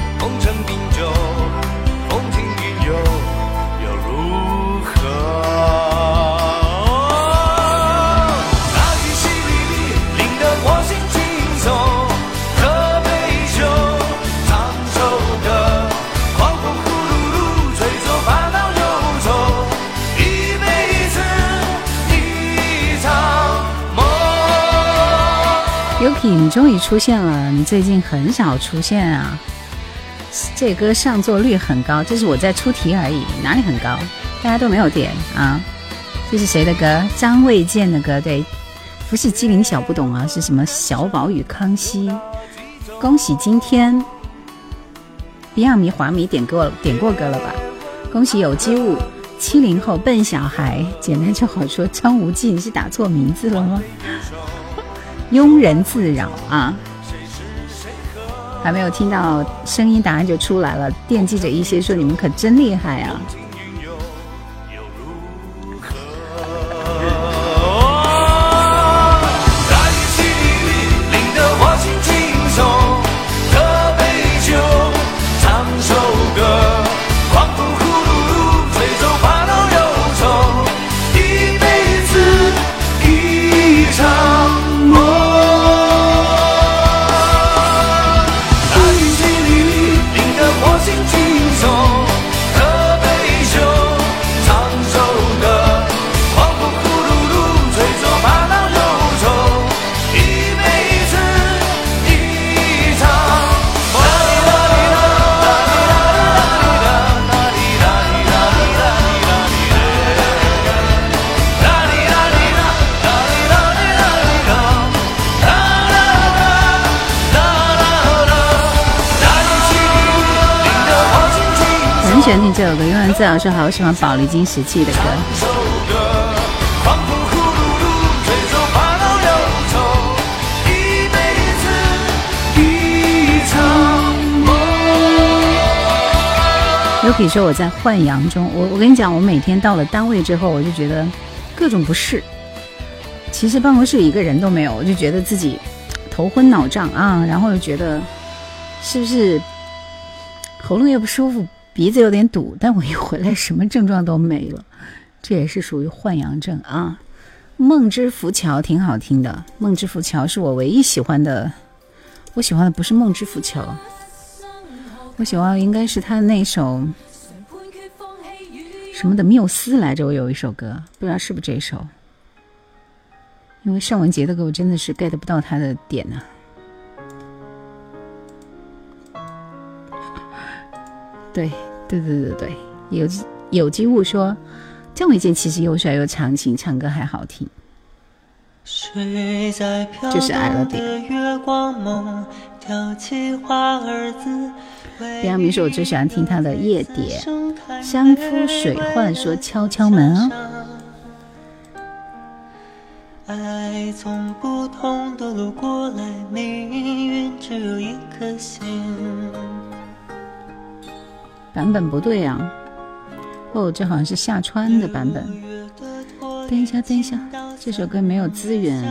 终于出现了，你最近很少出现啊。这歌上座率很高，这是我在出题而已，哪里很高？大家都没有点啊。这是谁的歌？张卫健的歌，对，不是机灵小不懂啊，是什么小宝与康熙？恭喜今天，Beyond 迷华迷点过点过歌了吧？恭喜有机物，七零后笨小孩，简单就好说。张无忌，你是打错名字了吗？庸人自扰啊！还没有听到声音，答案就出来了。惦记着一些，说你们可真厉害啊！自老师好喜欢宝丽金时期的歌。有可以说我在换阳中，我我跟你讲，我每天到了单位之后，我就觉得各种不适。其实办公室一个人都没有，我就觉得自己头昏脑胀啊，然后又觉得是不是喉咙也不舒服。鼻子有点堵，但我一回来什么症状都没了，[laughs] 这也是属于换阳症啊。梦之浮桥挺好听的，梦之浮桥是我唯一喜欢的。我喜欢的不是梦之浮桥，我喜欢应该是他的那首什么的缪斯来着。我有一首歌，不知道是不是这首，因为尚雯婕的歌我真的是 get 不到他的点呢。[laughs] 对对对对对，有有机物说，姜伟健其实又帅又长情，唱歌还好听，就是矮了点。李阳明说，我最喜欢听他的《夜蝶》，山夫水患说敲敲门啊。爱从不同的路过来，命运只有一颗心。版本不对呀！哦，这好像是下川的版本。等一下，等一下，这首歌没有资源。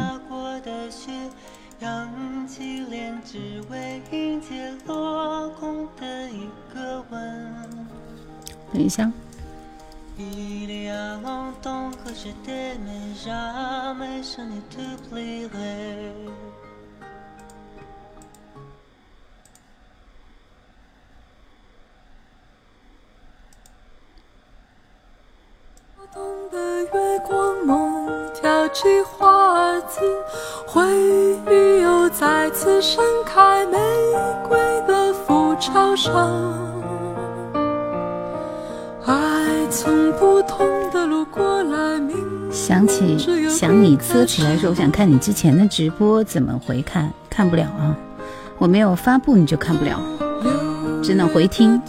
等一下。的月光梦挑起花籽，回忆又再次盛开，玫瑰的浮桥上。爱从不同的路过来，想起想你啜起来说，我想看你之前的直播，怎么回看？看不了啊，我没有发布，你就看不了，只能回听，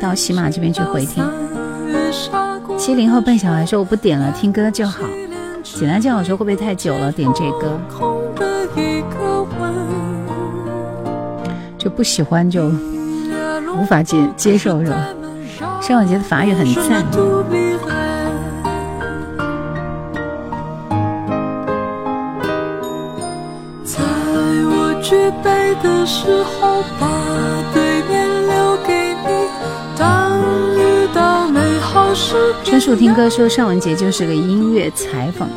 到喜马这边去回听。七零后笨小孩说：“我不点了，听歌就好。”简单叫我说会不会太久了？点这歌就不喜欢就无法接接受是吧？尚雯婕的法语很赞。在我举杯的时候，把春树听歌说尚雯婕就是个音乐裁缝，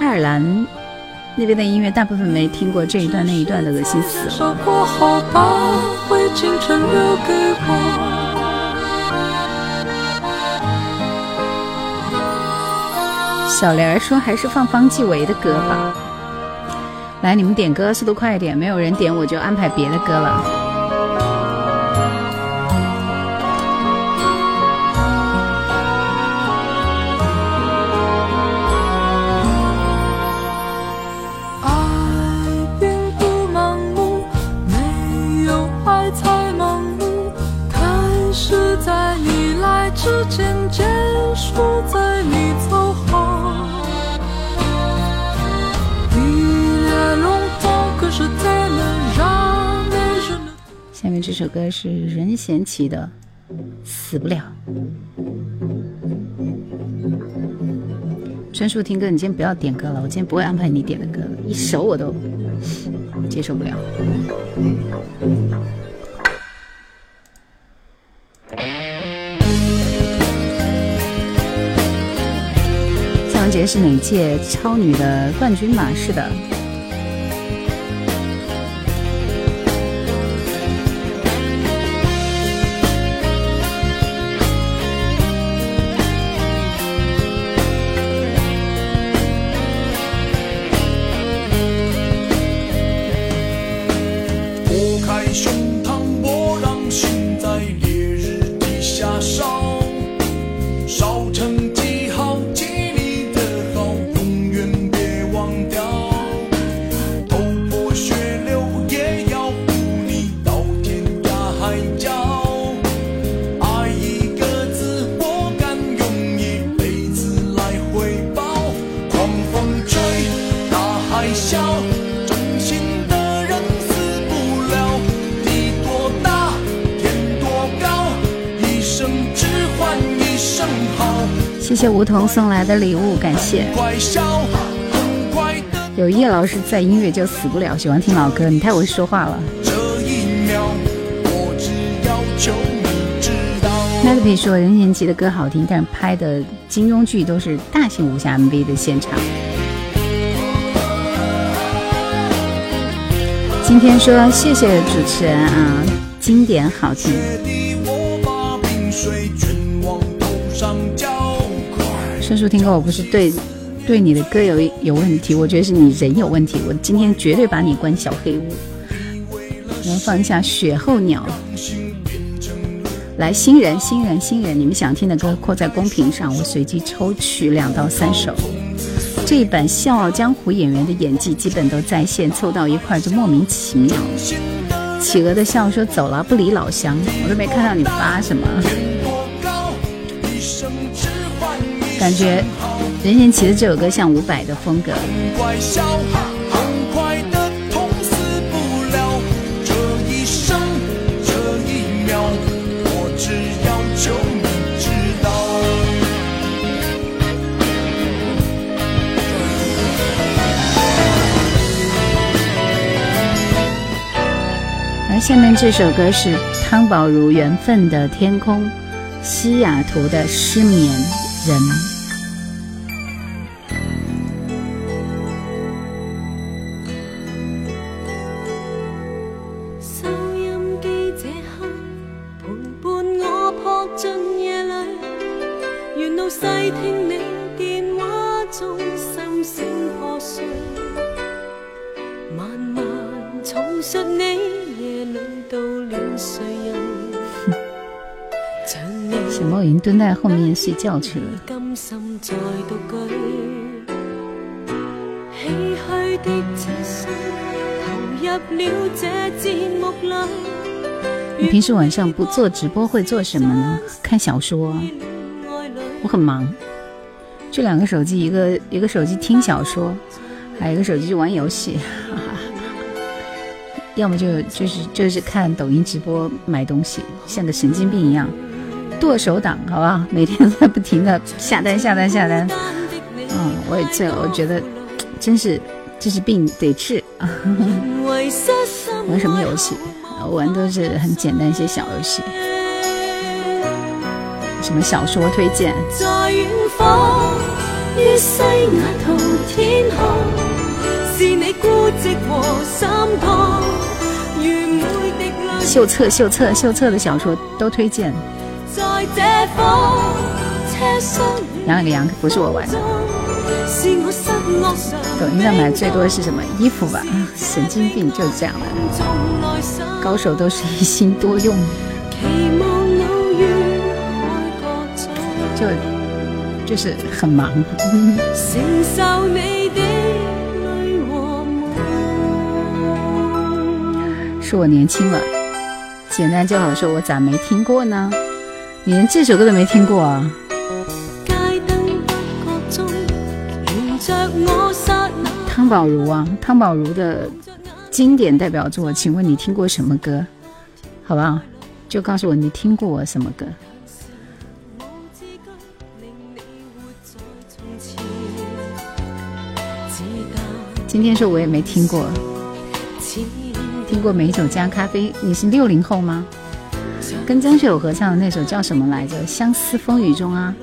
爱尔兰那边的音乐大部分没听过这一段那一段的恶心死了。小莲说还是放方季韦的歌吧。来，你们点歌速度快一点，没有人点我就安排别的歌了。这首歌是任贤齐的《死不了》。专属听歌，你今天不要点歌了，我今天不会安排你点的歌，一首我都接受不了。夏文杰是哪届超女的冠军嘛？是的。送来的礼物，感谢。有叶老师在，音乐就死不了。喜欢听老歌，你太会说话了。麦克皮说任贤齐的歌好听，但是拍的金庸剧都是大型武侠 MV 的现场。今天说谢谢主持人啊，经典好听。专属听歌，我不是对对你的歌有有问题，我觉得是你人有问题。我今天绝对把你关小黑屋。能放下《雪候鸟》。来，新人，新人，新人，你们想听的歌扣在公屏上，我随机抽取两到三首。这一版《笑傲江湖》演员的演技基本都在线，凑到一块就莫名其妙。企鹅的笑说走了，不理老乡，我都没看到你发什么。感觉任贤齐的这首歌像伍佰的风格。而下面这首歌是汤宝如《缘分的天空》，西雅图的失眠人。蹲在后面睡觉去了。你平时晚上不做直播会做什么呢？看小说。我很忙，这两个手机，一个一个手机听小说，还有一个手机玩游戏，[laughs] 要么就就是就是看抖音直播买东西，像个神经病一样。剁手党，好不好？每天在不停的 [laughs] 下单、下单、下单。嗯，我也这，我觉得真是这是病得治。[laughs] 玩什么游戏？玩都是很简单一些小游戏。什么小说推荐？秀策、秀策、秀策的小说都推荐。养了个羊，不是我玩的。抖音上买最多的是什么衣服吧？神经病就是这样的，高手都是一心多用，就就是很忙。[laughs] 是我年轻了，简单就好说，我咋没听过呢？你连这首歌都没听过啊？汤宝如啊，汤宝如的经典代表作，请问你听过什么歌？好吧，就告诉我你听过什么歌。今天说我也没听过，听过美酒加咖啡。你是六零后吗？跟张学友合唱的那首叫什么来着？《相思风雨中》啊。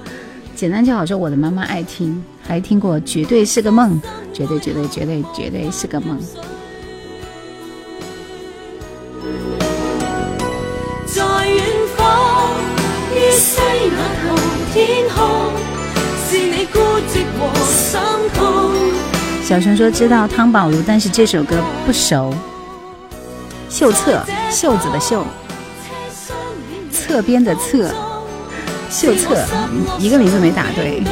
简单就好说，我的妈妈爱听，还听过，绝对是个梦，绝对绝对绝对绝对是个梦。在远方，那头天空，是你孤寂和心痛。小熊说知道汤宝如，但是这首歌不熟。秀策，袖子的袖，侧边的侧。秀策一个名字没打对，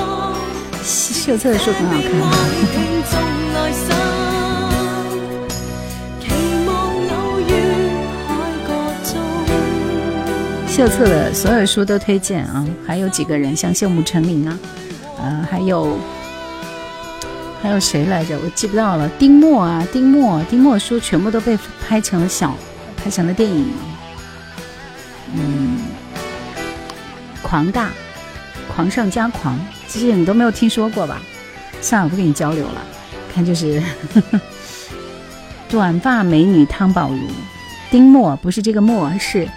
秀策的书很好看。[laughs] 秀策的所有书都推荐啊，还有几个人像秀木成林啊，呃，还有还有谁来着？我记不到了。丁墨啊，丁墨，丁墨书全部都被拍成了小，拍成了电影。狂大，狂上加狂，这些你都没有听说过吧？算了，不跟你交流了。看就是 [laughs] 短发美女汤宝如，丁墨不是这个墨，是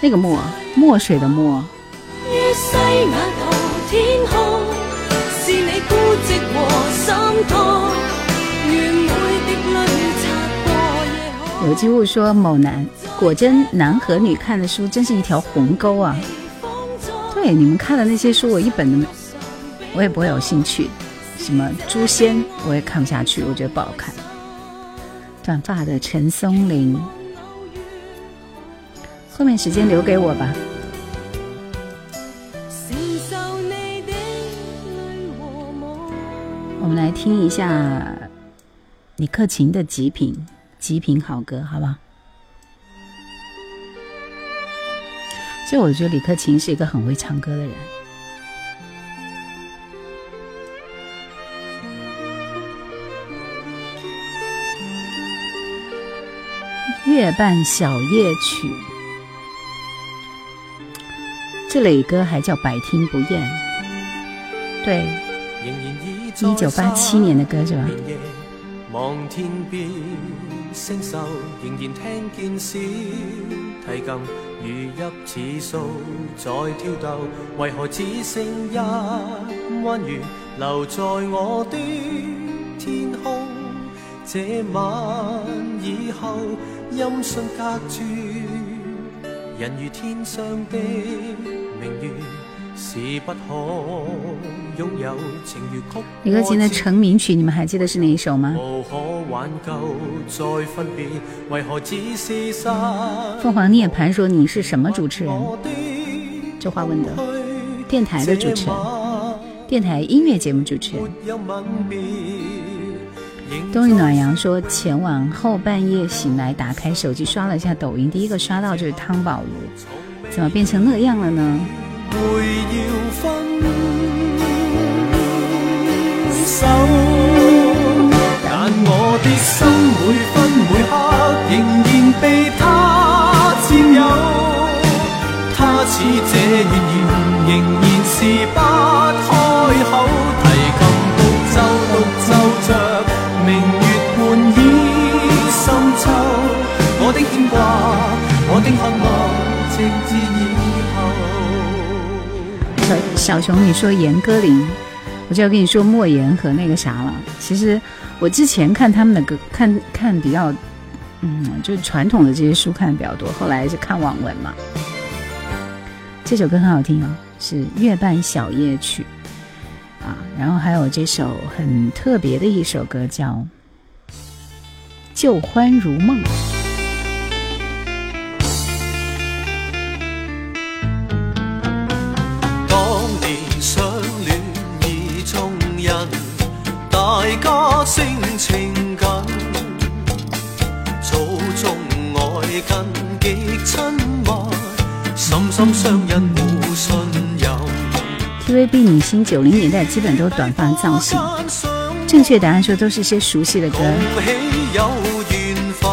那个墨，墨水的墨。有机物说某男，果真男和女看的书真是一条鸿沟啊。对你们看的那些书，我一本都没，我也不会有兴趣。什么《诛仙》，我也看不下去，我觉得不好看。短发的陈松伶，后面时间留给我吧。我们来听一下李克勤的极品极品好歌，好不好？所以我觉得李克勤是一个很会唱歌的人。《月半小夜曲》，这磊歌还叫百听不厌。对，一九八七年的歌是吧？如泣似诉在挑逗，为何只剩一弯月留在我的天空？这晚以后，音讯隔绝，人如天上的明月，李克勤的成名曲，你们还记得是哪一首吗？凤凰涅槃说：“你是什么主持人？”这话问的，电台的主持人，电台音乐节目主持人。冬日暖阳说：“前晚后半夜醒来，打开手机刷了一下抖音，第一个刷到就是汤宝如，怎么变成那样了呢？”会要分手，但我的心每分每刻仍然被他占有，他似这月圆仍然是不小熊，你说严歌苓，我就要跟你说莫言和那个啥了。其实。我之前看他们的歌，看看比较，嗯，就是传统的这些书看的比较多。后来是看网文嘛。这首歌很好听哦，是《月半小夜曲》。啊，然后还有这首很特别的一首歌叫《旧欢如梦》。情紧，祖宗爱近极亲密，深深相印互信任。TVB 女星九零年代基本都短发造型，正确答案说都是些熟悉的歌。有緣分，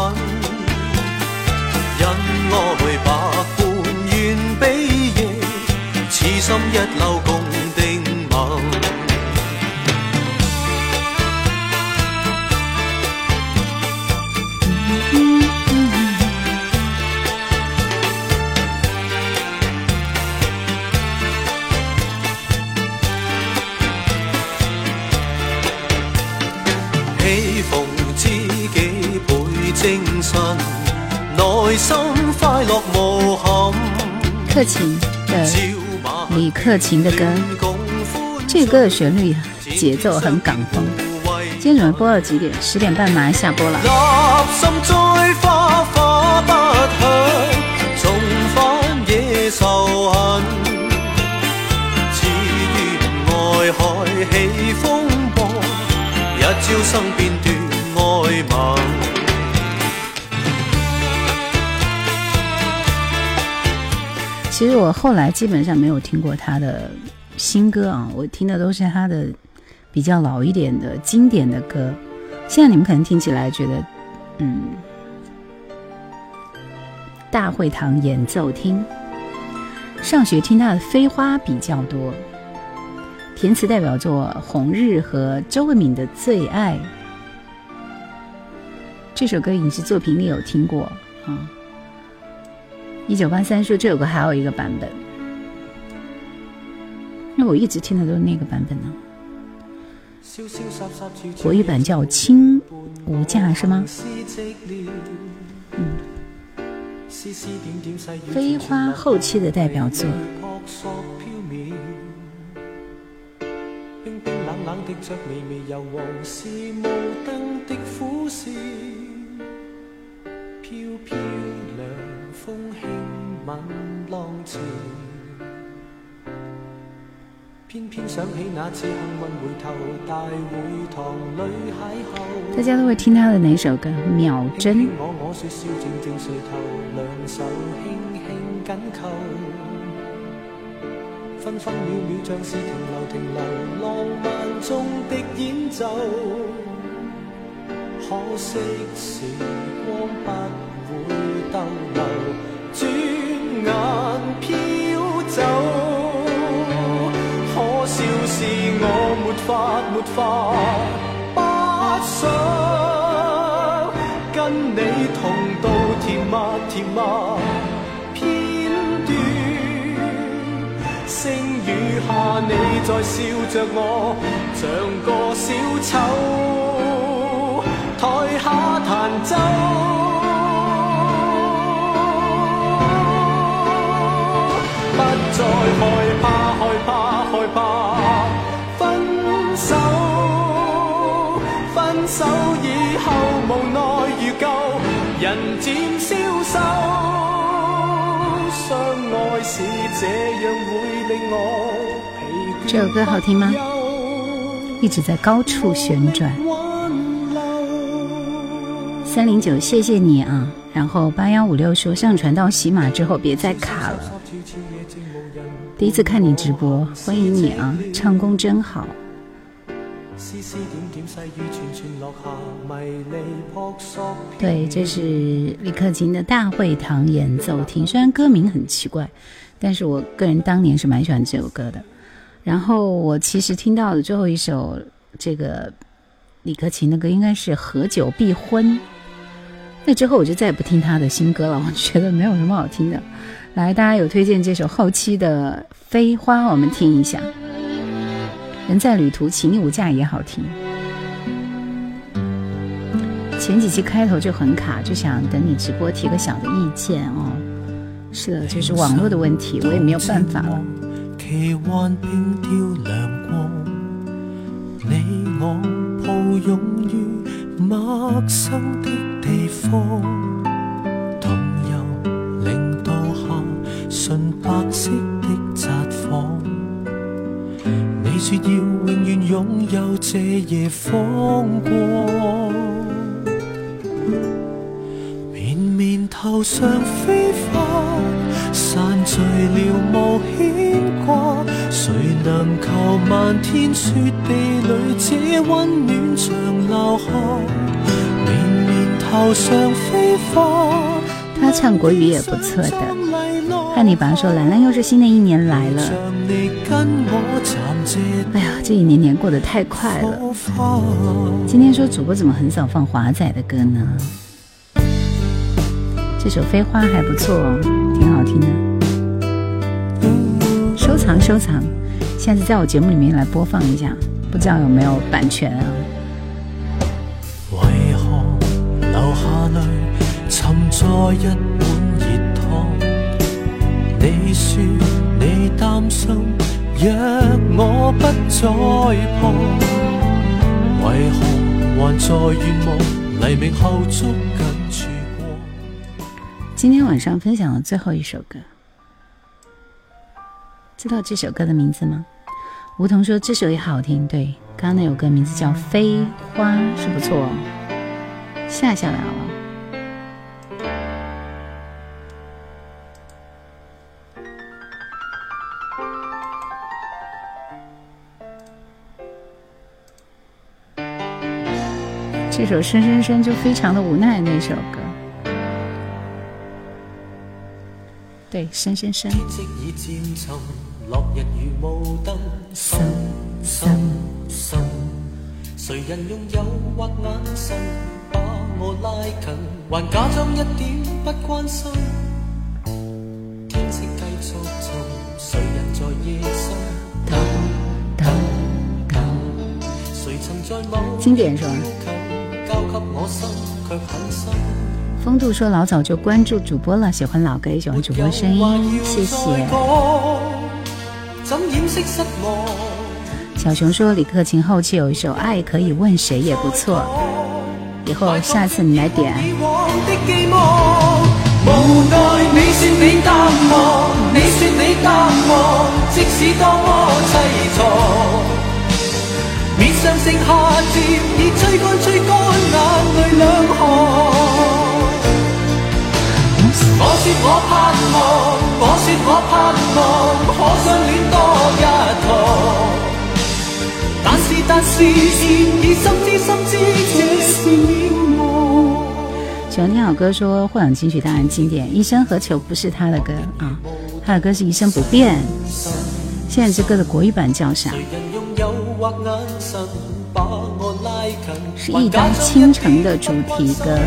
恩愛百般願比翼，此心一縷克勤的李克勤的歌，这个歌的旋律节奏很港风。今天准备播到几点？十点半马上下播了。海起風波，一朝生變斷其实我后来基本上没有听过他的新歌啊，我听的都是他的比较老一点的经典的歌。现在你们可能听起来觉得，嗯，大会堂演奏厅，上学听他的《飞花》比较多，填词代表作《红日》和周慧敏的《最爱》。这首歌影视作品里有听过啊。一九八三说这首歌还有一个版本，因为我一直听的都是那个版本呢。国语版叫《轻无价》是吗？嗯，飞花后期的代表作。冰冰冷冷的着微微柔和是無燈的苦笑，飄飄涼風輕吻浪潮，偏偏想起那次幸運回頭，大會堂裏邂逅。大家都會聽他的哪首歌？秒針。我我說笑靜靜垂頭，兩手輕輕緊扣。分分秒秒像是停留停留，浪漫中的演奏。可惜時光不留，轉眼飄走。可笑是我沒法沒法不想跟你同度甜蜜甜蜜片段。星雨下，你在笑着我，像個小丑，台下彈奏。手以後無奈如舊，人漸消瘦。相愛是這樣會令我疲倦這首歌好听吗一直在高处旋轉。挽留三零九，謝謝你啊！然后八幺五六说上传到喜马之后别再卡了。第一次看你直播，欢迎你啊！唱功真好。絲絲點點細雨串串落下，迷离扑朔对，这是李克勤的大会堂演奏厅》，虽然歌名很奇怪，但是我个人当年是蛮喜欢这首歌的。然后我其实听到的最后一首这个李克勤的歌，应该是《合久必婚》。那之后我就再也不听他的新歌了，我觉得没有什么好听的。来，大家有推荐这首后期的《飞花》，我们听一下。人在旅途，情無價也好听。前几期开头就很卡，就想等你直播提个小的意见哦。是的，就是网络的问题，我也没有办法了。我抱拥于陌生的地方，这夜风光，绵绵头上飞花，散聚了无牵挂。谁能求漫天雪地里这温暖长留下？绵绵头上飞花。他唱国语也不错的。汉尼拔说：“兰兰，又是新的一年来了。哎呀，这一年年过得太快了。今天说主播怎么很少放华仔的歌呢？这首《飞花》还不错，挺好听的。收藏收藏，下次在我节目里面来播放一下，不知道有没有版权啊？为何流下泪，沉在一碗热汤？你说你担心，若我不在旁，为何还在愿望黎明后捉紧曙光？今天晚上分享的最后一首歌，知道这首歌的名字吗？梧桐说这首也好听，对，刚刚那首歌名字叫《飞花》，是不错，下下来了。这首《深深深》就非常的无奈那首歌，对，《深深深》。深深深。深？经典是吧，风度说老早就关注主播了，喜欢老歌也喜欢主播声音，谢谢。小熊说李克勤后期有一首《爱可以问谁》也不错，以后下次你来点。以往的寄望，無奈你說你淡忘，你說你淡忘，即使多麼凄怆。上剩下漸已吹乾吹乾眼淚兩行。我說我盼望，我說我盼望，可相戀多一趟。但是但是，現已心知心知，這是渺茫。喜歡聽好歌說幻想金曲當然經典，《一生何求》不是他的歌啊，他的歌是一生不變。現在這歌的國語版叫啥？是一當傾城的主题歌。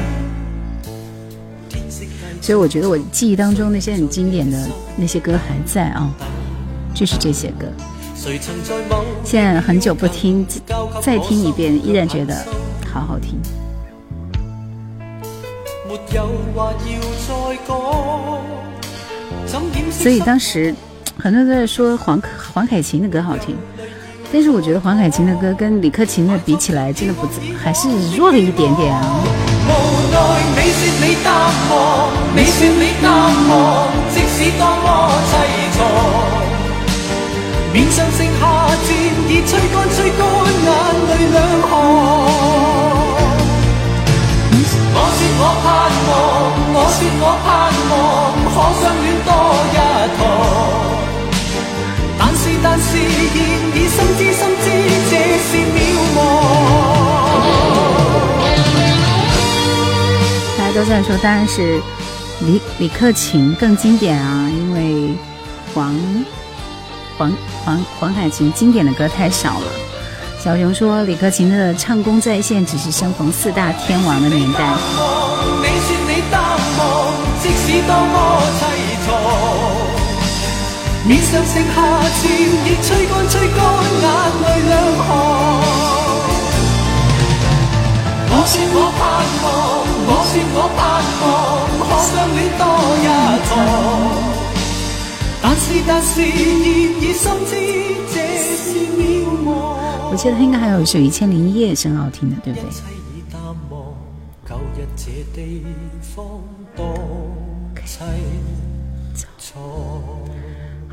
所以我觉得我记忆当中那些很经典的那些歌还在啊，就是这些歌。现在很久不听，再听一遍依然觉得好好听。所以当时很多人都在说黄黄凯芹的歌好听，但是我覺得黃凱芹的歌跟李克勤的比起來，真的不還是弱了一點點啊。無奈你說你淡忘，你說你淡忘，即使多麼凄怆。面上剩下漸已吹乾吹乾眼淚兩行。我說我盼望，我說我盼望，可相戀多一趟。但是但是，現已心知心知，這是渺茫。大家都在说，当然是李李克勤更经典啊，因为黄黄黄黄海芹经典的歌太少了。小熊说，李克勤的唱功在線只是相逢四大天王的年代。你說你淡忘，即使多麼凄怆。面上剩下漸已吹乾吹乾眼淚兩行。我說我盼望，我說我盼望，可相戀多一趟。但是但是，現已心知這是渺茫。我记得他应该还有一首《一千零一夜》是很好听的，对不对？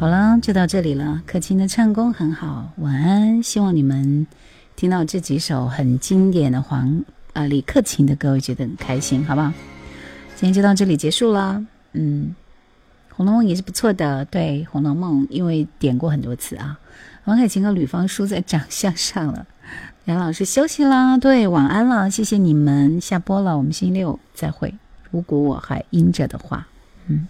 好了，就到这里了。可晴的唱功很好，晚安。希望你们听到这几首很经典的黄啊李克勤的歌，会觉得很开心，好不好？今天就到这里结束了。嗯，《红楼梦》也是不错的。对，《红楼梦》因为点过很多次啊。王凯琴和吕方输在长相上了。杨老师休息啦，对，晚安了，谢谢你们，下播了，我们星期六再会。如果我还阴着的话，嗯。